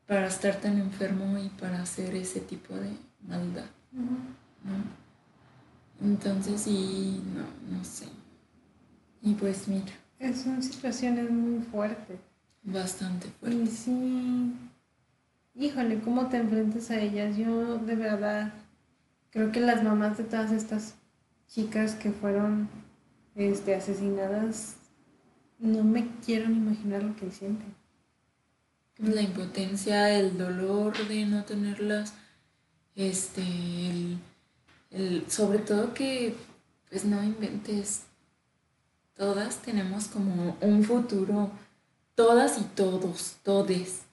para estar tan enfermo y para hacer ese tipo de maldad? Entonces, y no, no sé. Y pues mira. Son situaciones muy fuertes. Bastante fuertes. Y sí, híjole, ¿cómo te enfrentas a ellas? Yo de verdad creo que las mamás de todas estas chicas que fueron este, asesinadas, no me quiero imaginar lo que sienten. La impotencia, el dolor de no tenerlas, este, el, sobre todo que, pues no inventes, todas tenemos como un futuro, todas y todos, todes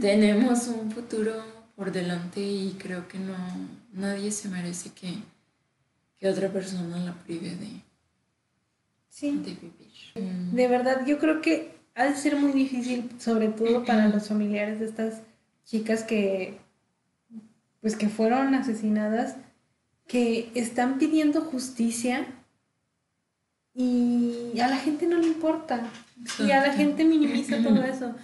tenemos un futuro por delante y creo que no, nadie se merece que, otra persona la prive de, vivir. Mm. De verdad, yo creo que ha de ser muy difícil, sobre todo para los familiares de estas chicas que, pues que fueron asesinadas, que están pidiendo justicia y a la gente no le importa. Y a la gente minimiza todo eso.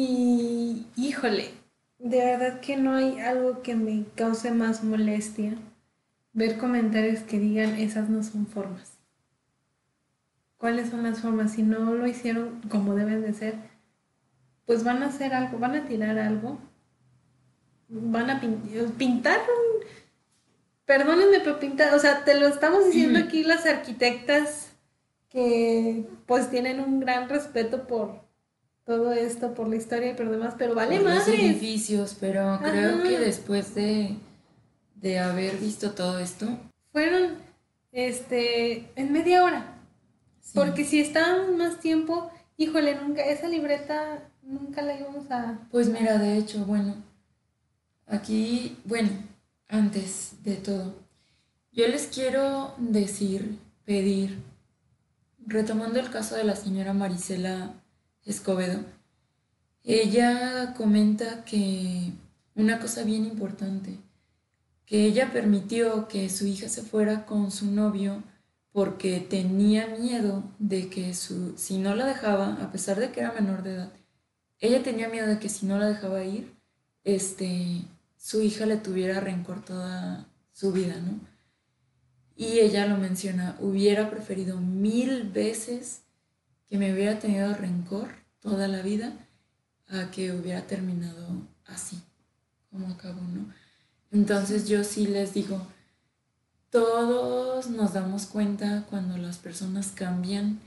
Y híjole, de verdad que no hay algo que me cause más molestia ver comentarios que digan esas no son formas. ¿Cuáles son las formas? Si no lo hicieron como deben de ser, pues van a hacer algo, van a tirar algo, van a pintar, perdónenme, pero pintar, o sea, te lo estamos diciendo aquí las arquitectas que pues tienen un gran respeto por, todo esto por la historia y por demás, pero vale más. edificios, pero creo que después de, de haber visto todo esto. Fueron este en media hora. Porque si estábamos más tiempo, híjole, nunca, esa libreta nunca la íbamos a. Pues mira, de hecho, bueno, aquí, bueno, antes de todo, yo les quiero decir, pedir, retomando el caso de la señora Marisela Escobedo, ella comenta que una cosa bien importante, que ella permitió que su hija se fuera con su novio porque tenía miedo de que su, si no la dejaba, a pesar de que era menor de edad, ella tenía miedo de que si no la dejaba ir, este, su hija le tuviera rencor toda su vida, ¿no? Y ella lo menciona, hubiera preferido mil veces que me hubiera tenido rencor toda la vida a que hubiera terminado así, como acabó, ¿no? Entonces yo sí les digo, todos nos damos cuenta cuando las personas cambian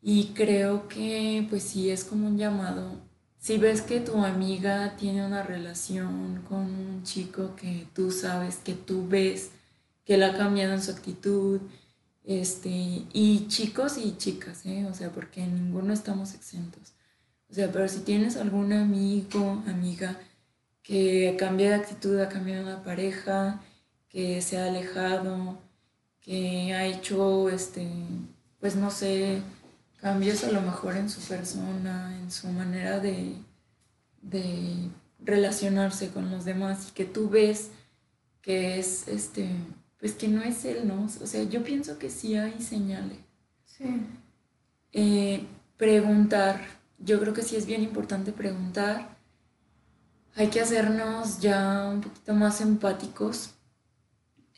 y creo que pues sí es como un llamado. Si ves que tu amiga tiene una relación con un chico que tú sabes, que tú ves que le ha cambiado en su actitud, este, y chicos y chicas, ¿eh? o sea, porque ninguno estamos exentos. O sea, pero si tienes algún amigo, amiga, que cambia de actitud, ha cambiado una pareja, que se ha alejado, que ha hecho, este, pues no sé, cambios a lo mejor en su persona, en su manera de, de relacionarse con los demás y que tú ves que es, este, pues que no es él, ¿no? O sea, yo pienso que sí hay señales. Sí. Eh, preguntar, yo creo que sí es bien importante preguntar. Hay que hacernos ya un poquito más empáticos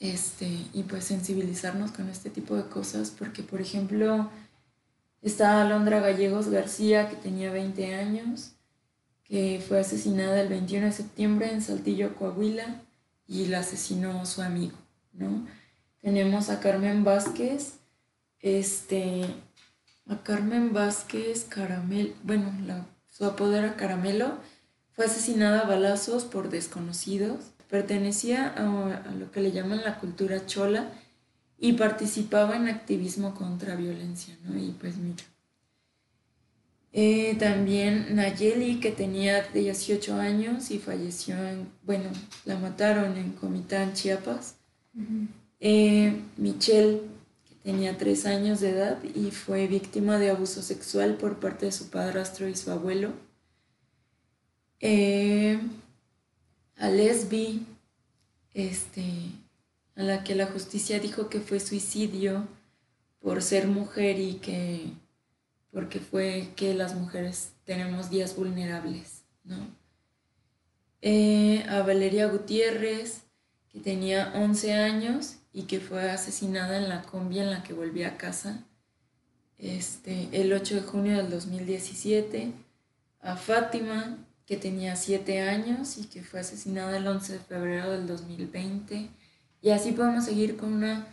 este, y pues sensibilizarnos con este tipo de cosas, porque por ejemplo está Alondra Gallegos García, que tenía 20 años, que fue asesinada el 21 de septiembre en Saltillo, Coahuila, y la asesinó su amigo. ¿No? Tenemos a Carmen Vázquez, este, a Carmen Vázquez Caramel, bueno, la, su apodo era Caramelo, fue asesinada a balazos por desconocidos, pertenecía a, lo que le llaman la cultura chola y participaba en activismo contra violencia, ¿no? Y pues mira. Eh, también Nayeli, que tenía 18 años y falleció en, bueno, la mataron en Comitán, Chiapas. Eh, Michelle, que tenía tres años de edad y fue víctima de abuso sexual por parte de su padrastro y su abuelo. Eh, a Lesbi, este, a la que la justicia dijo que fue suicidio por ser mujer y que porque fue que las mujeres tenemos días vulnerables, ¿no? Eh, a Valeria Gutiérrez, que tenía 11 años y que fue asesinada en la combi en la que volvía a casa este, el 8 de junio del 2017, a Fátima, que tenía 7 años y que fue asesinada el 11 de febrero del 2020. Y así podemos seguir con una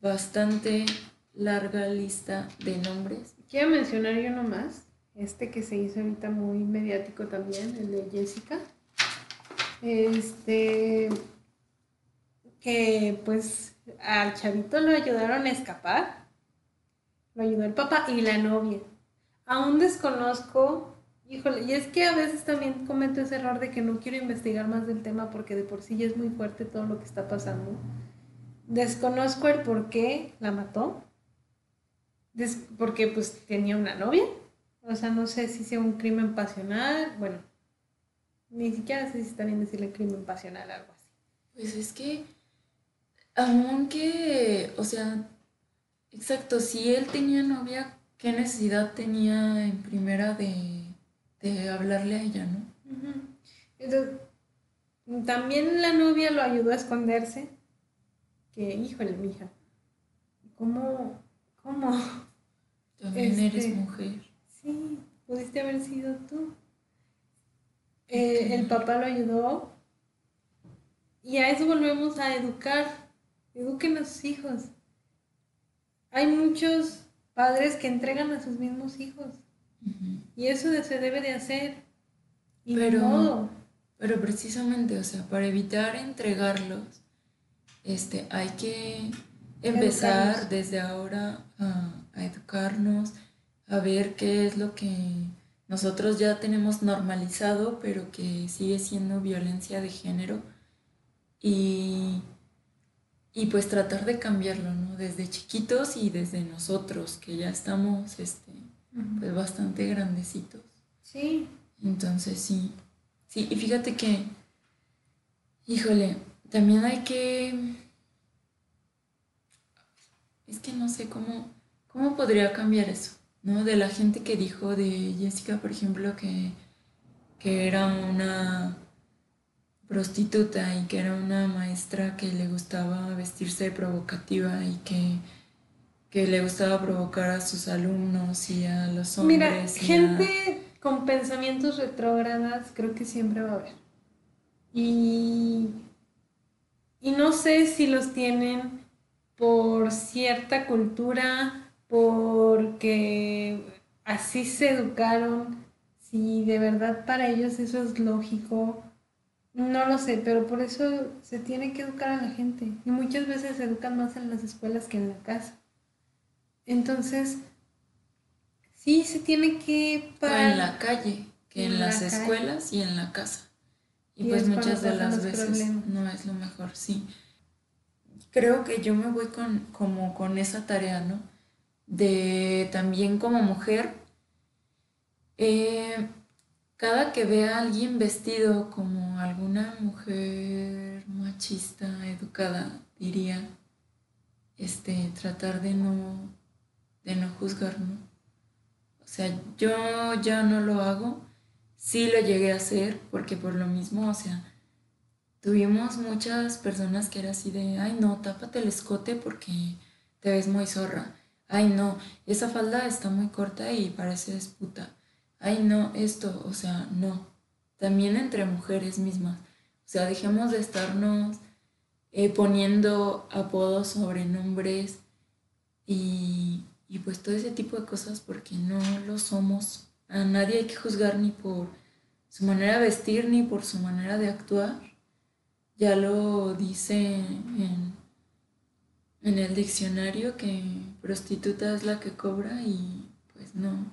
bastante larga lista de nombres. Quiero mencionar yo nomás, este que se hizo ahorita muy mediático también, el de Jessica. Este, que pues al chavito lo ayudaron a escapar. Lo ayudó el papá y la novia. Aún desconozco, híjole, y es que a veces también cometo ese error de que no quiero investigar más del tema porque de por sí ya es muy fuerte todo lo que está pasando. Desconozco el por qué la mató. porque pues tenía una novia. O sea, no sé si sea un crimen pasional. Bueno, ni siquiera sé si está bien decirle crimen pasional algo así. Pues es que aunque, o sea, exacto, si él tenía novia, ¿qué necesidad tenía en primera de, hablarle a ella, no? Entonces, también la novia lo ayudó a esconderse. Que, híjole, mija, ¿cómo? ¿Cómo? También eres este, mujer. Sí, pudiste haber sido tú. Eh, el papá lo ayudó. Y a eso volvemos a educar Eduquen a sus hijos. Hay muchos padres que entregan a sus mismos hijos. Y eso se debe de hacer. pero, pero precisamente, o sea, para evitar entregarlos, este, hay que empezar desde ahora a, a educarnos, a ver qué es lo que nosotros ya tenemos normalizado, pero que sigue siendo violencia de género. Y y pues tratar de cambiarlo, ¿no? Desde chiquitos y desde nosotros, que ya estamos, este, pues bastante grandecitos. Sí. Entonces sí, sí, y fíjate que, híjole, también hay que, es que no sé cómo, cómo podría cambiar eso, ¿no? De la gente que dijo de Jessica, por ejemplo, que, que era una prostituta y que era una maestra que le gustaba vestirse provocativa y que, que le gustaba provocar a sus alumnos y a los hombres. Mira, gente con pensamientos retrógradas creo que siempre va a haber. Y, y no sé si los tienen por cierta cultura, porque así se educaron, si de verdad para ellos eso es lógico, no lo sé, pero por eso se tiene que educar a la gente. Y muchas veces se educan más en las escuelas que en la casa. Entonces, sí se tiene que parar. en la calle, que en, las escuelas y en la casa. Y, pues muchas de las veces no es lo mejor, sí. Creo que yo me voy con, como con esa tarea, ¿no? De también como mujer, eh, cada que vea a alguien vestido como alguna mujer machista, educada, diría, este, tratar de no de no juzgar. O sea, yo ya no lo hago, sí lo llegué a hacer, porque por lo mismo, o sea, tuvimos muchas personas que era así de, ay no, tápate el escote porque te ves muy zorra. Ay no, esa falda está muy corta y parece puta. Ay no, esto, o sea, no. También entre mujeres mismas. O sea, dejemos de estarnos eh, poniendo apodos sobre nombres y y pues todo ese tipo de cosas porque no lo somos. A nadie hay que juzgar ni por su manera de vestir ni por su manera de actuar. Ya lo dice en, en el diccionario que prostituta es la que cobra y pues no,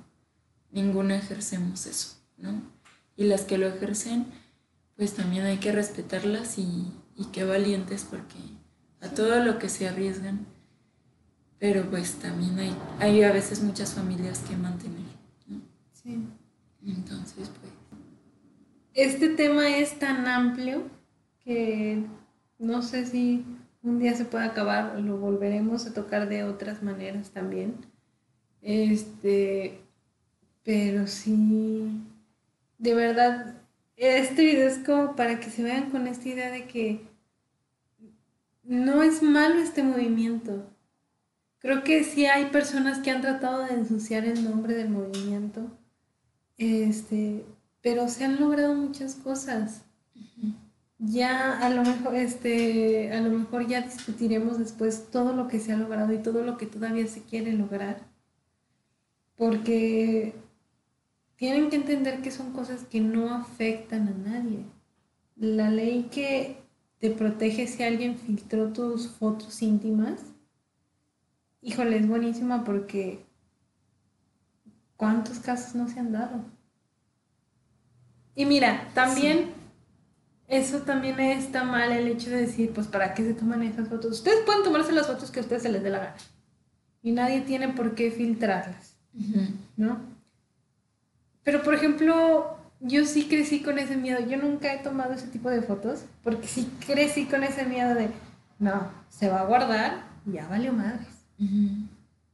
ninguna ejercemos eso, ¿no? Y las que lo ejercen, pues también hay que respetarlas y, y qué valientes porque a todo lo que se arriesgan pero pues también hay, hay a veces muchas familias que mantener, ¿no? Sí. Entonces, pues... Este tema es tan amplio que no sé si un día se puede acabar, lo volveremos a tocar de otras maneras también. Este, pero sí, de verdad, este video es como para que se vean con esta idea de que no es malo este movimiento, Creo que sí hay personas que han tratado de ensuciar el nombre del movimiento, este, pero se han logrado muchas cosas. Ya a lo mejor, este, a lo mejor ya discutiremos después todo lo que se ha logrado y todo lo que todavía se quiere lograr, porque tienen que entender que son cosas que no afectan a nadie. La ley que te protege si alguien filtró tus fotos íntimas híjole, es buenísima porque ¿cuántos casos no se han dado? Y mira, también eso también está mal el hecho de decir, pues ¿para qué se toman esas fotos? Ustedes pueden tomarse las fotos que a ustedes se les dé la gana. Y nadie tiene por qué filtrarlas, ¿no? Pero por ejemplo, yo sí crecí con ese miedo. Yo nunca he tomado ese tipo de fotos porque sí crecí con ese miedo de, no, se va a guardar y ya valió madre.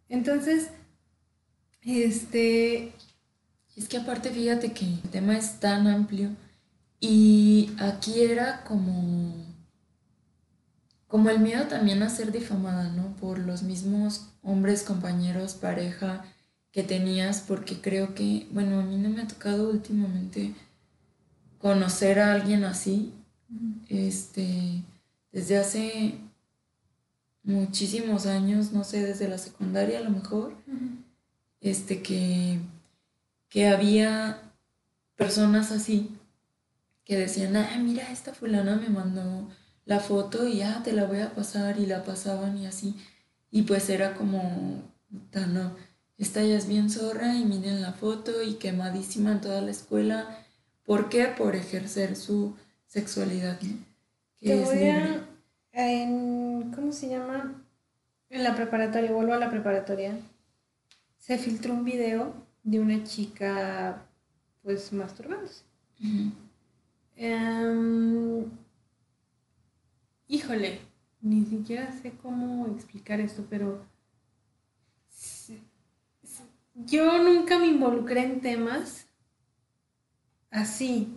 Entonces, este... Es que aparte fíjate que el tema es tan amplio y aquí era como... Como el miedo también a ser difamada, ¿no? Por los mismos hombres, compañeros, pareja que tenías, porque creo que, bueno, a mí no me ha tocado últimamente conocer a alguien así. Este, desde hace muchísimos años, no sé, desde la secundaria a lo mejor, este, que, que había personas así que decían, ah, mira, esta fulana me mandó la foto y ya te la voy a pasar y la pasaban y así. Y pues era como, no, esta ya es bien zorra y miren la foto y quemadísima en toda la escuela. ¿Por qué? Por ejercer su sexualidad, Que es en, ¿cómo se llama? En la preparatoria, vuelvo a la preparatoria, se filtró un video de una chica, pues, masturbándose. Em, híjole, ni siquiera sé cómo explicar esto, pero yo nunca me involucré en temas así.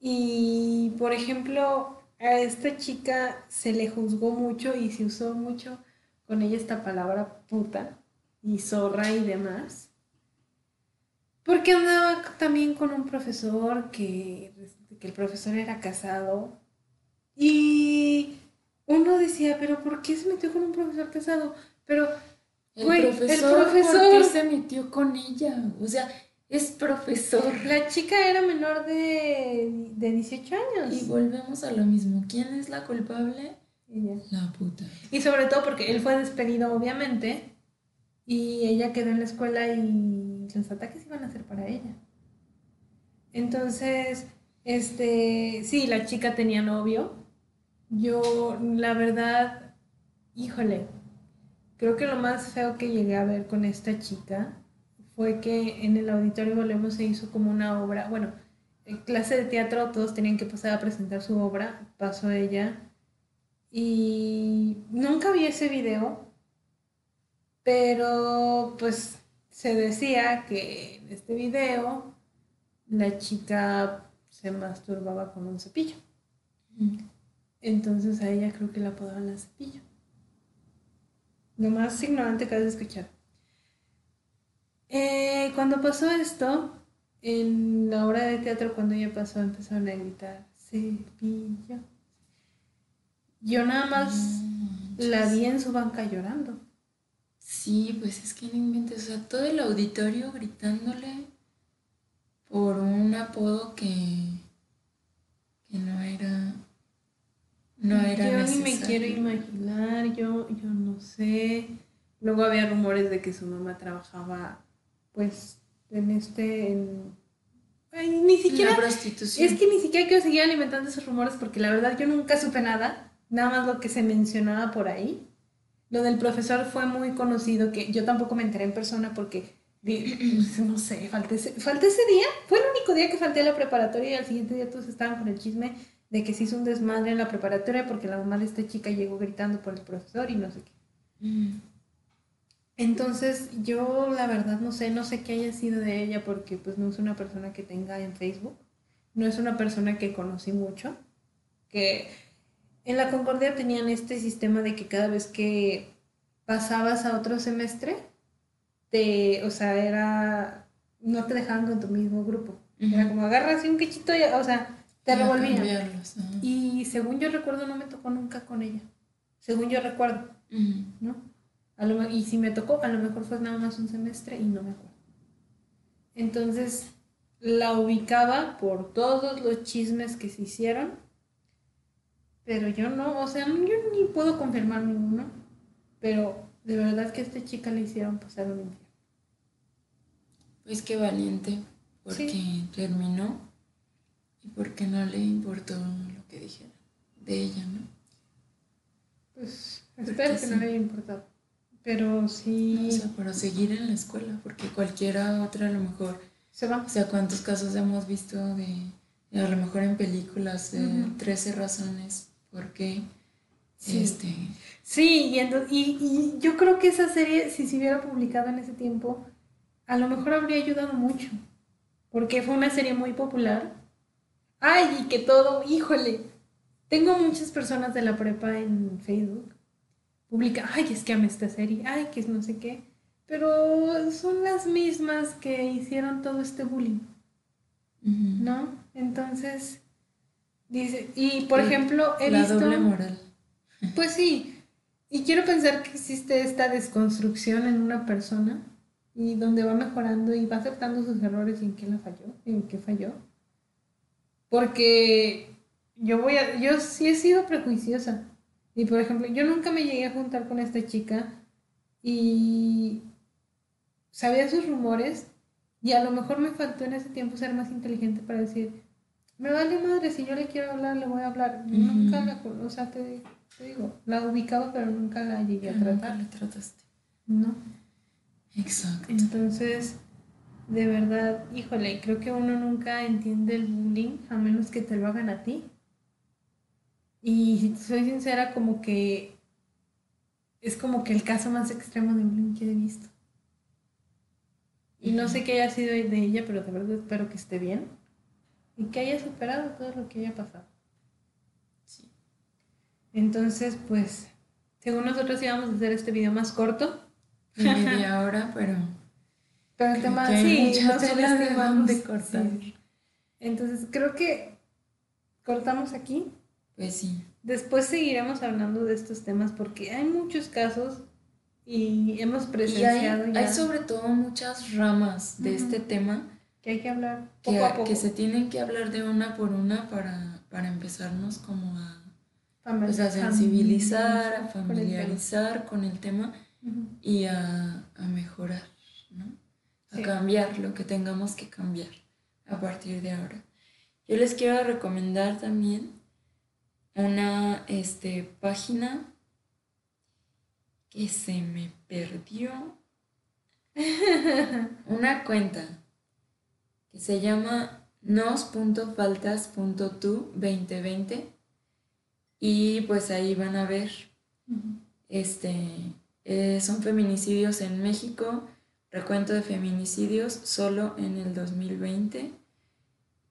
Y, por ejemplo, a esta chica se le juzgó mucho y se usó mucho con ella esta palabra puta y zorra y demás. Porque andaba también con un profesor que, que el profesor era casado. Y uno decía, pero ¿por qué se metió con un profesor casado? Pero, El güey, profesor, el ¿por qué profesor, se metió con ella? O sea, es profesor. la chica era menor de, de 18 años. Y volvemos a lo mismo. ¿Quién es la culpable? Ella. La puta. Y sobre todo porque él fue despedido, obviamente, y ella quedó en la escuela y los ataques iban a ser para ella. Entonces, este, sí, la chica tenía novio. Yo, la verdad, híjole, creo que lo más feo que llegué a ver con esta chica fue que en el auditorio Volvemos se hizo como una obra, bueno, en clase de teatro todos tenían que pasar a presentar su obra, pasó ella y nunca vi ese video, pero pues se decía que en este video la chica se masturbaba con un cepillo. Entonces a ella creo que la apodaban la cepillo. Lo más ignorante que has de escuchar. Eh, cuando pasó esto, en la obra de teatro, cuando ella pasó, empezaron a gritar cepillo. Yo nada más No la vi en su banca llorando. Sí, pues es que no inventes. O sea, todo el auditorio gritándole por un apodo que, que no era. No era yo necesario. ni me quiero imaginar, yo, yo no sé. Luego había rumores de que su mamá trabajaba, pues, en este, en... Ay, ni siquiera... La prostitución. Es que ni siquiera quiero seguir alimentando esos rumores porque la verdad yo nunca supe nada, nada más lo que se mencionaba por ahí. Lo del profesor fue muy conocido, que yo tampoco me enteré en persona porque, <clears throat> no sé, falté ese, falté ese día. Fue el único día que falté a la preparatoria y al siguiente día todos estaban con el chisme de que se hizo un desmadre en la preparatoria porque la mamá de esta chica llegó gritando por el profesor y no sé qué. Entonces yo la verdad no sé, no sé qué haya sido de ella porque pues no es una persona que tenga en Facebook, no es una persona que conocí mucho, que en la Concordia tenían este sistema de que cada vez que pasabas a otro semestre, te, o sea, era, no te dejaban con tu mismo grupo, era como agarras un quechito, y, o sea, te revolvían. Y según yo recuerdo no me tocó nunca con ella, según yo recuerdo. ¿no? A lo me- y si me tocó, a lo mejor fue nada más un semestre y no me acuerdo. Entonces, la ubicaba por todos los chismes que se hicieron, pero yo no, o sea, yo ni puedo confirmar ninguno, pero de verdad que a esta chica le hicieron pasar un infierno. Pues qué valiente, porque Sí. terminó y porque no le importó lo que dijeran de ella, ¿no? Pues espero que no le haya importado. Pero sí O sea, para seguir en la escuela, porque cualquiera otra a lo mejor, se va. o sea, cuántos casos hemos visto de, de a lo mejor en películas de Ujú. 13 razones por qué, Sí. este, Sí, y, ento- y, y yo creo que esa serie, si se hubiera publicado en ese tiempo, a lo mejor habría ayudado mucho, porque fue una serie muy popular. Ay, y que todo, híjole, tengo muchas personas de la prepa en Facebook, publican, ay, es que amé esta serie, ay, que es no sé qué, pero son las mismas que hicieron todo este bullying, ¿no? Entonces, dice, y por La- ejemplo, he la visto... doble moral. Pues sí, y quiero pensar que existe esta desconstrucción en una persona y donde va mejorando y va aceptando sus errores y en qué la falló, en qué falló. Porque yo voy a, yo sí he sido prejuiciosa. Y por ejemplo, yo nunca me llegué a juntar con esta chica y sabía sus rumores y a lo mejor me faltó en ese tiempo ser más inteligente para decir, me vale madre, si yo le quiero hablar, le voy a hablar. Ujú. Nunca la, con- o sea, te, te digo, la ubicaba, pero nunca la llegué a Nunca tratar. trataste. No. Exacto. Entonces, de verdad, híjole, creo que uno nunca entiende el bullying a menos que te lo hagan a ti. Y si soy sincera, como que es como que el caso más extremo de bullying que he visto. Y no sé qué haya sido de ella, pero de verdad espero que esté bien y que haya superado todo lo que haya pasado. Sí. Entonces, pues, Según nosotros íbamos a hacer este video más corto. media hora, pero... Pero el tema, sí, no de de cortar. Entonces, creo que cortamos aquí. Pues sí. Después seguiremos hablando de estos temas porque hay muchos casos y hemos presenciado. hay, hay, sobre todo muchas ramas de este tema. Que hay que hablar poco que, a poco. Que se tienen que hablar de una por una para, para empezarnos como a, pues a sensibilizar, a familiarizar con el tema, y a, a mejorar. A cambiar lo que tengamos que cambiar a partir de ahora. Yo les quiero recomendar también una este, página que se me perdió. <laughs> una cuenta que se llama nos.faltas.tu 2020 y pues ahí van a ver este eh, son feminicidios en México recuento de feminicidios solo en el 2020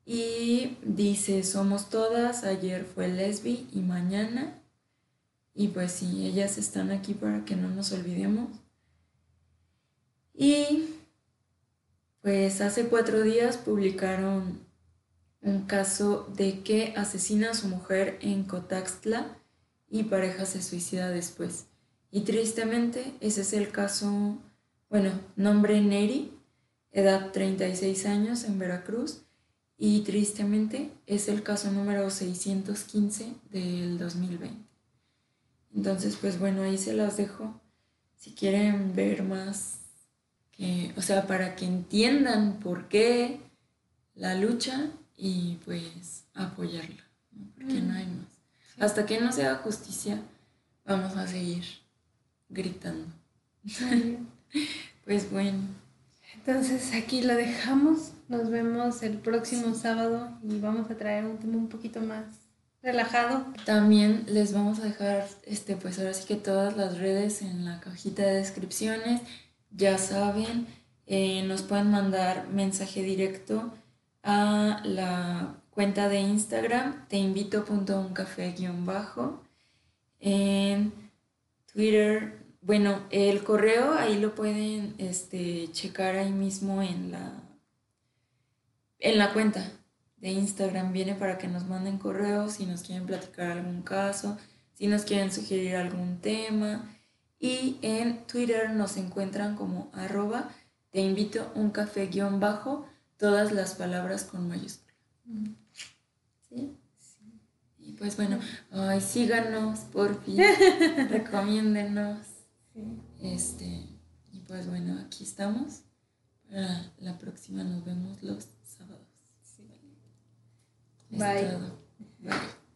y dice, somos todas, ayer fue lesbi y mañana. Y pues sí, ellas están aquí para que no nos olvidemos. Y pues hace cuatro días publicaron un caso de que asesina a su mujer en Cotaxtla y pareja se suicida después. Y tristemente ese es el caso, bueno, nombre Neri, edad 36 años en Veracruz y tristemente es el caso número 615 del 2020. Entonces, pues bueno, ahí se las dejo. Si quieren ver más, que, o sea, para que entiendan por qué la lucha y pues apoyarla, porque no hay más. Hasta que no se haga justicia, vamos a seguir gritando. Pues bueno. Entonces aquí lo dejamos. Nos vemos el próximo sábado y vamos a traer un tema un poquito más relajado. También les vamos a dejar, este, pues ahora sí que todas las redes en la cajita de descripciones. Ya saben, eh, nos pueden mandar mensaje directo a la cuenta de Instagram, te invito punto un café guion bajo. En Twitter, bueno, el correo ahí lo pueden este, checar ahí mismo en la en la cuenta de Instagram viene para que nos manden correos si nos quieren platicar algún caso, si nos quieren sugerir algún tema. Y en Twitter nos encuentran como arroba te invito un café guion bajo, todas las palabras con mayúscula. ¿Sí? Y pues bueno, ay, síganos, por fin, <laughs> recomiéndenos. Este, y pues bueno, aquí estamos. Para la próxima nos vemos los Bye. Bye.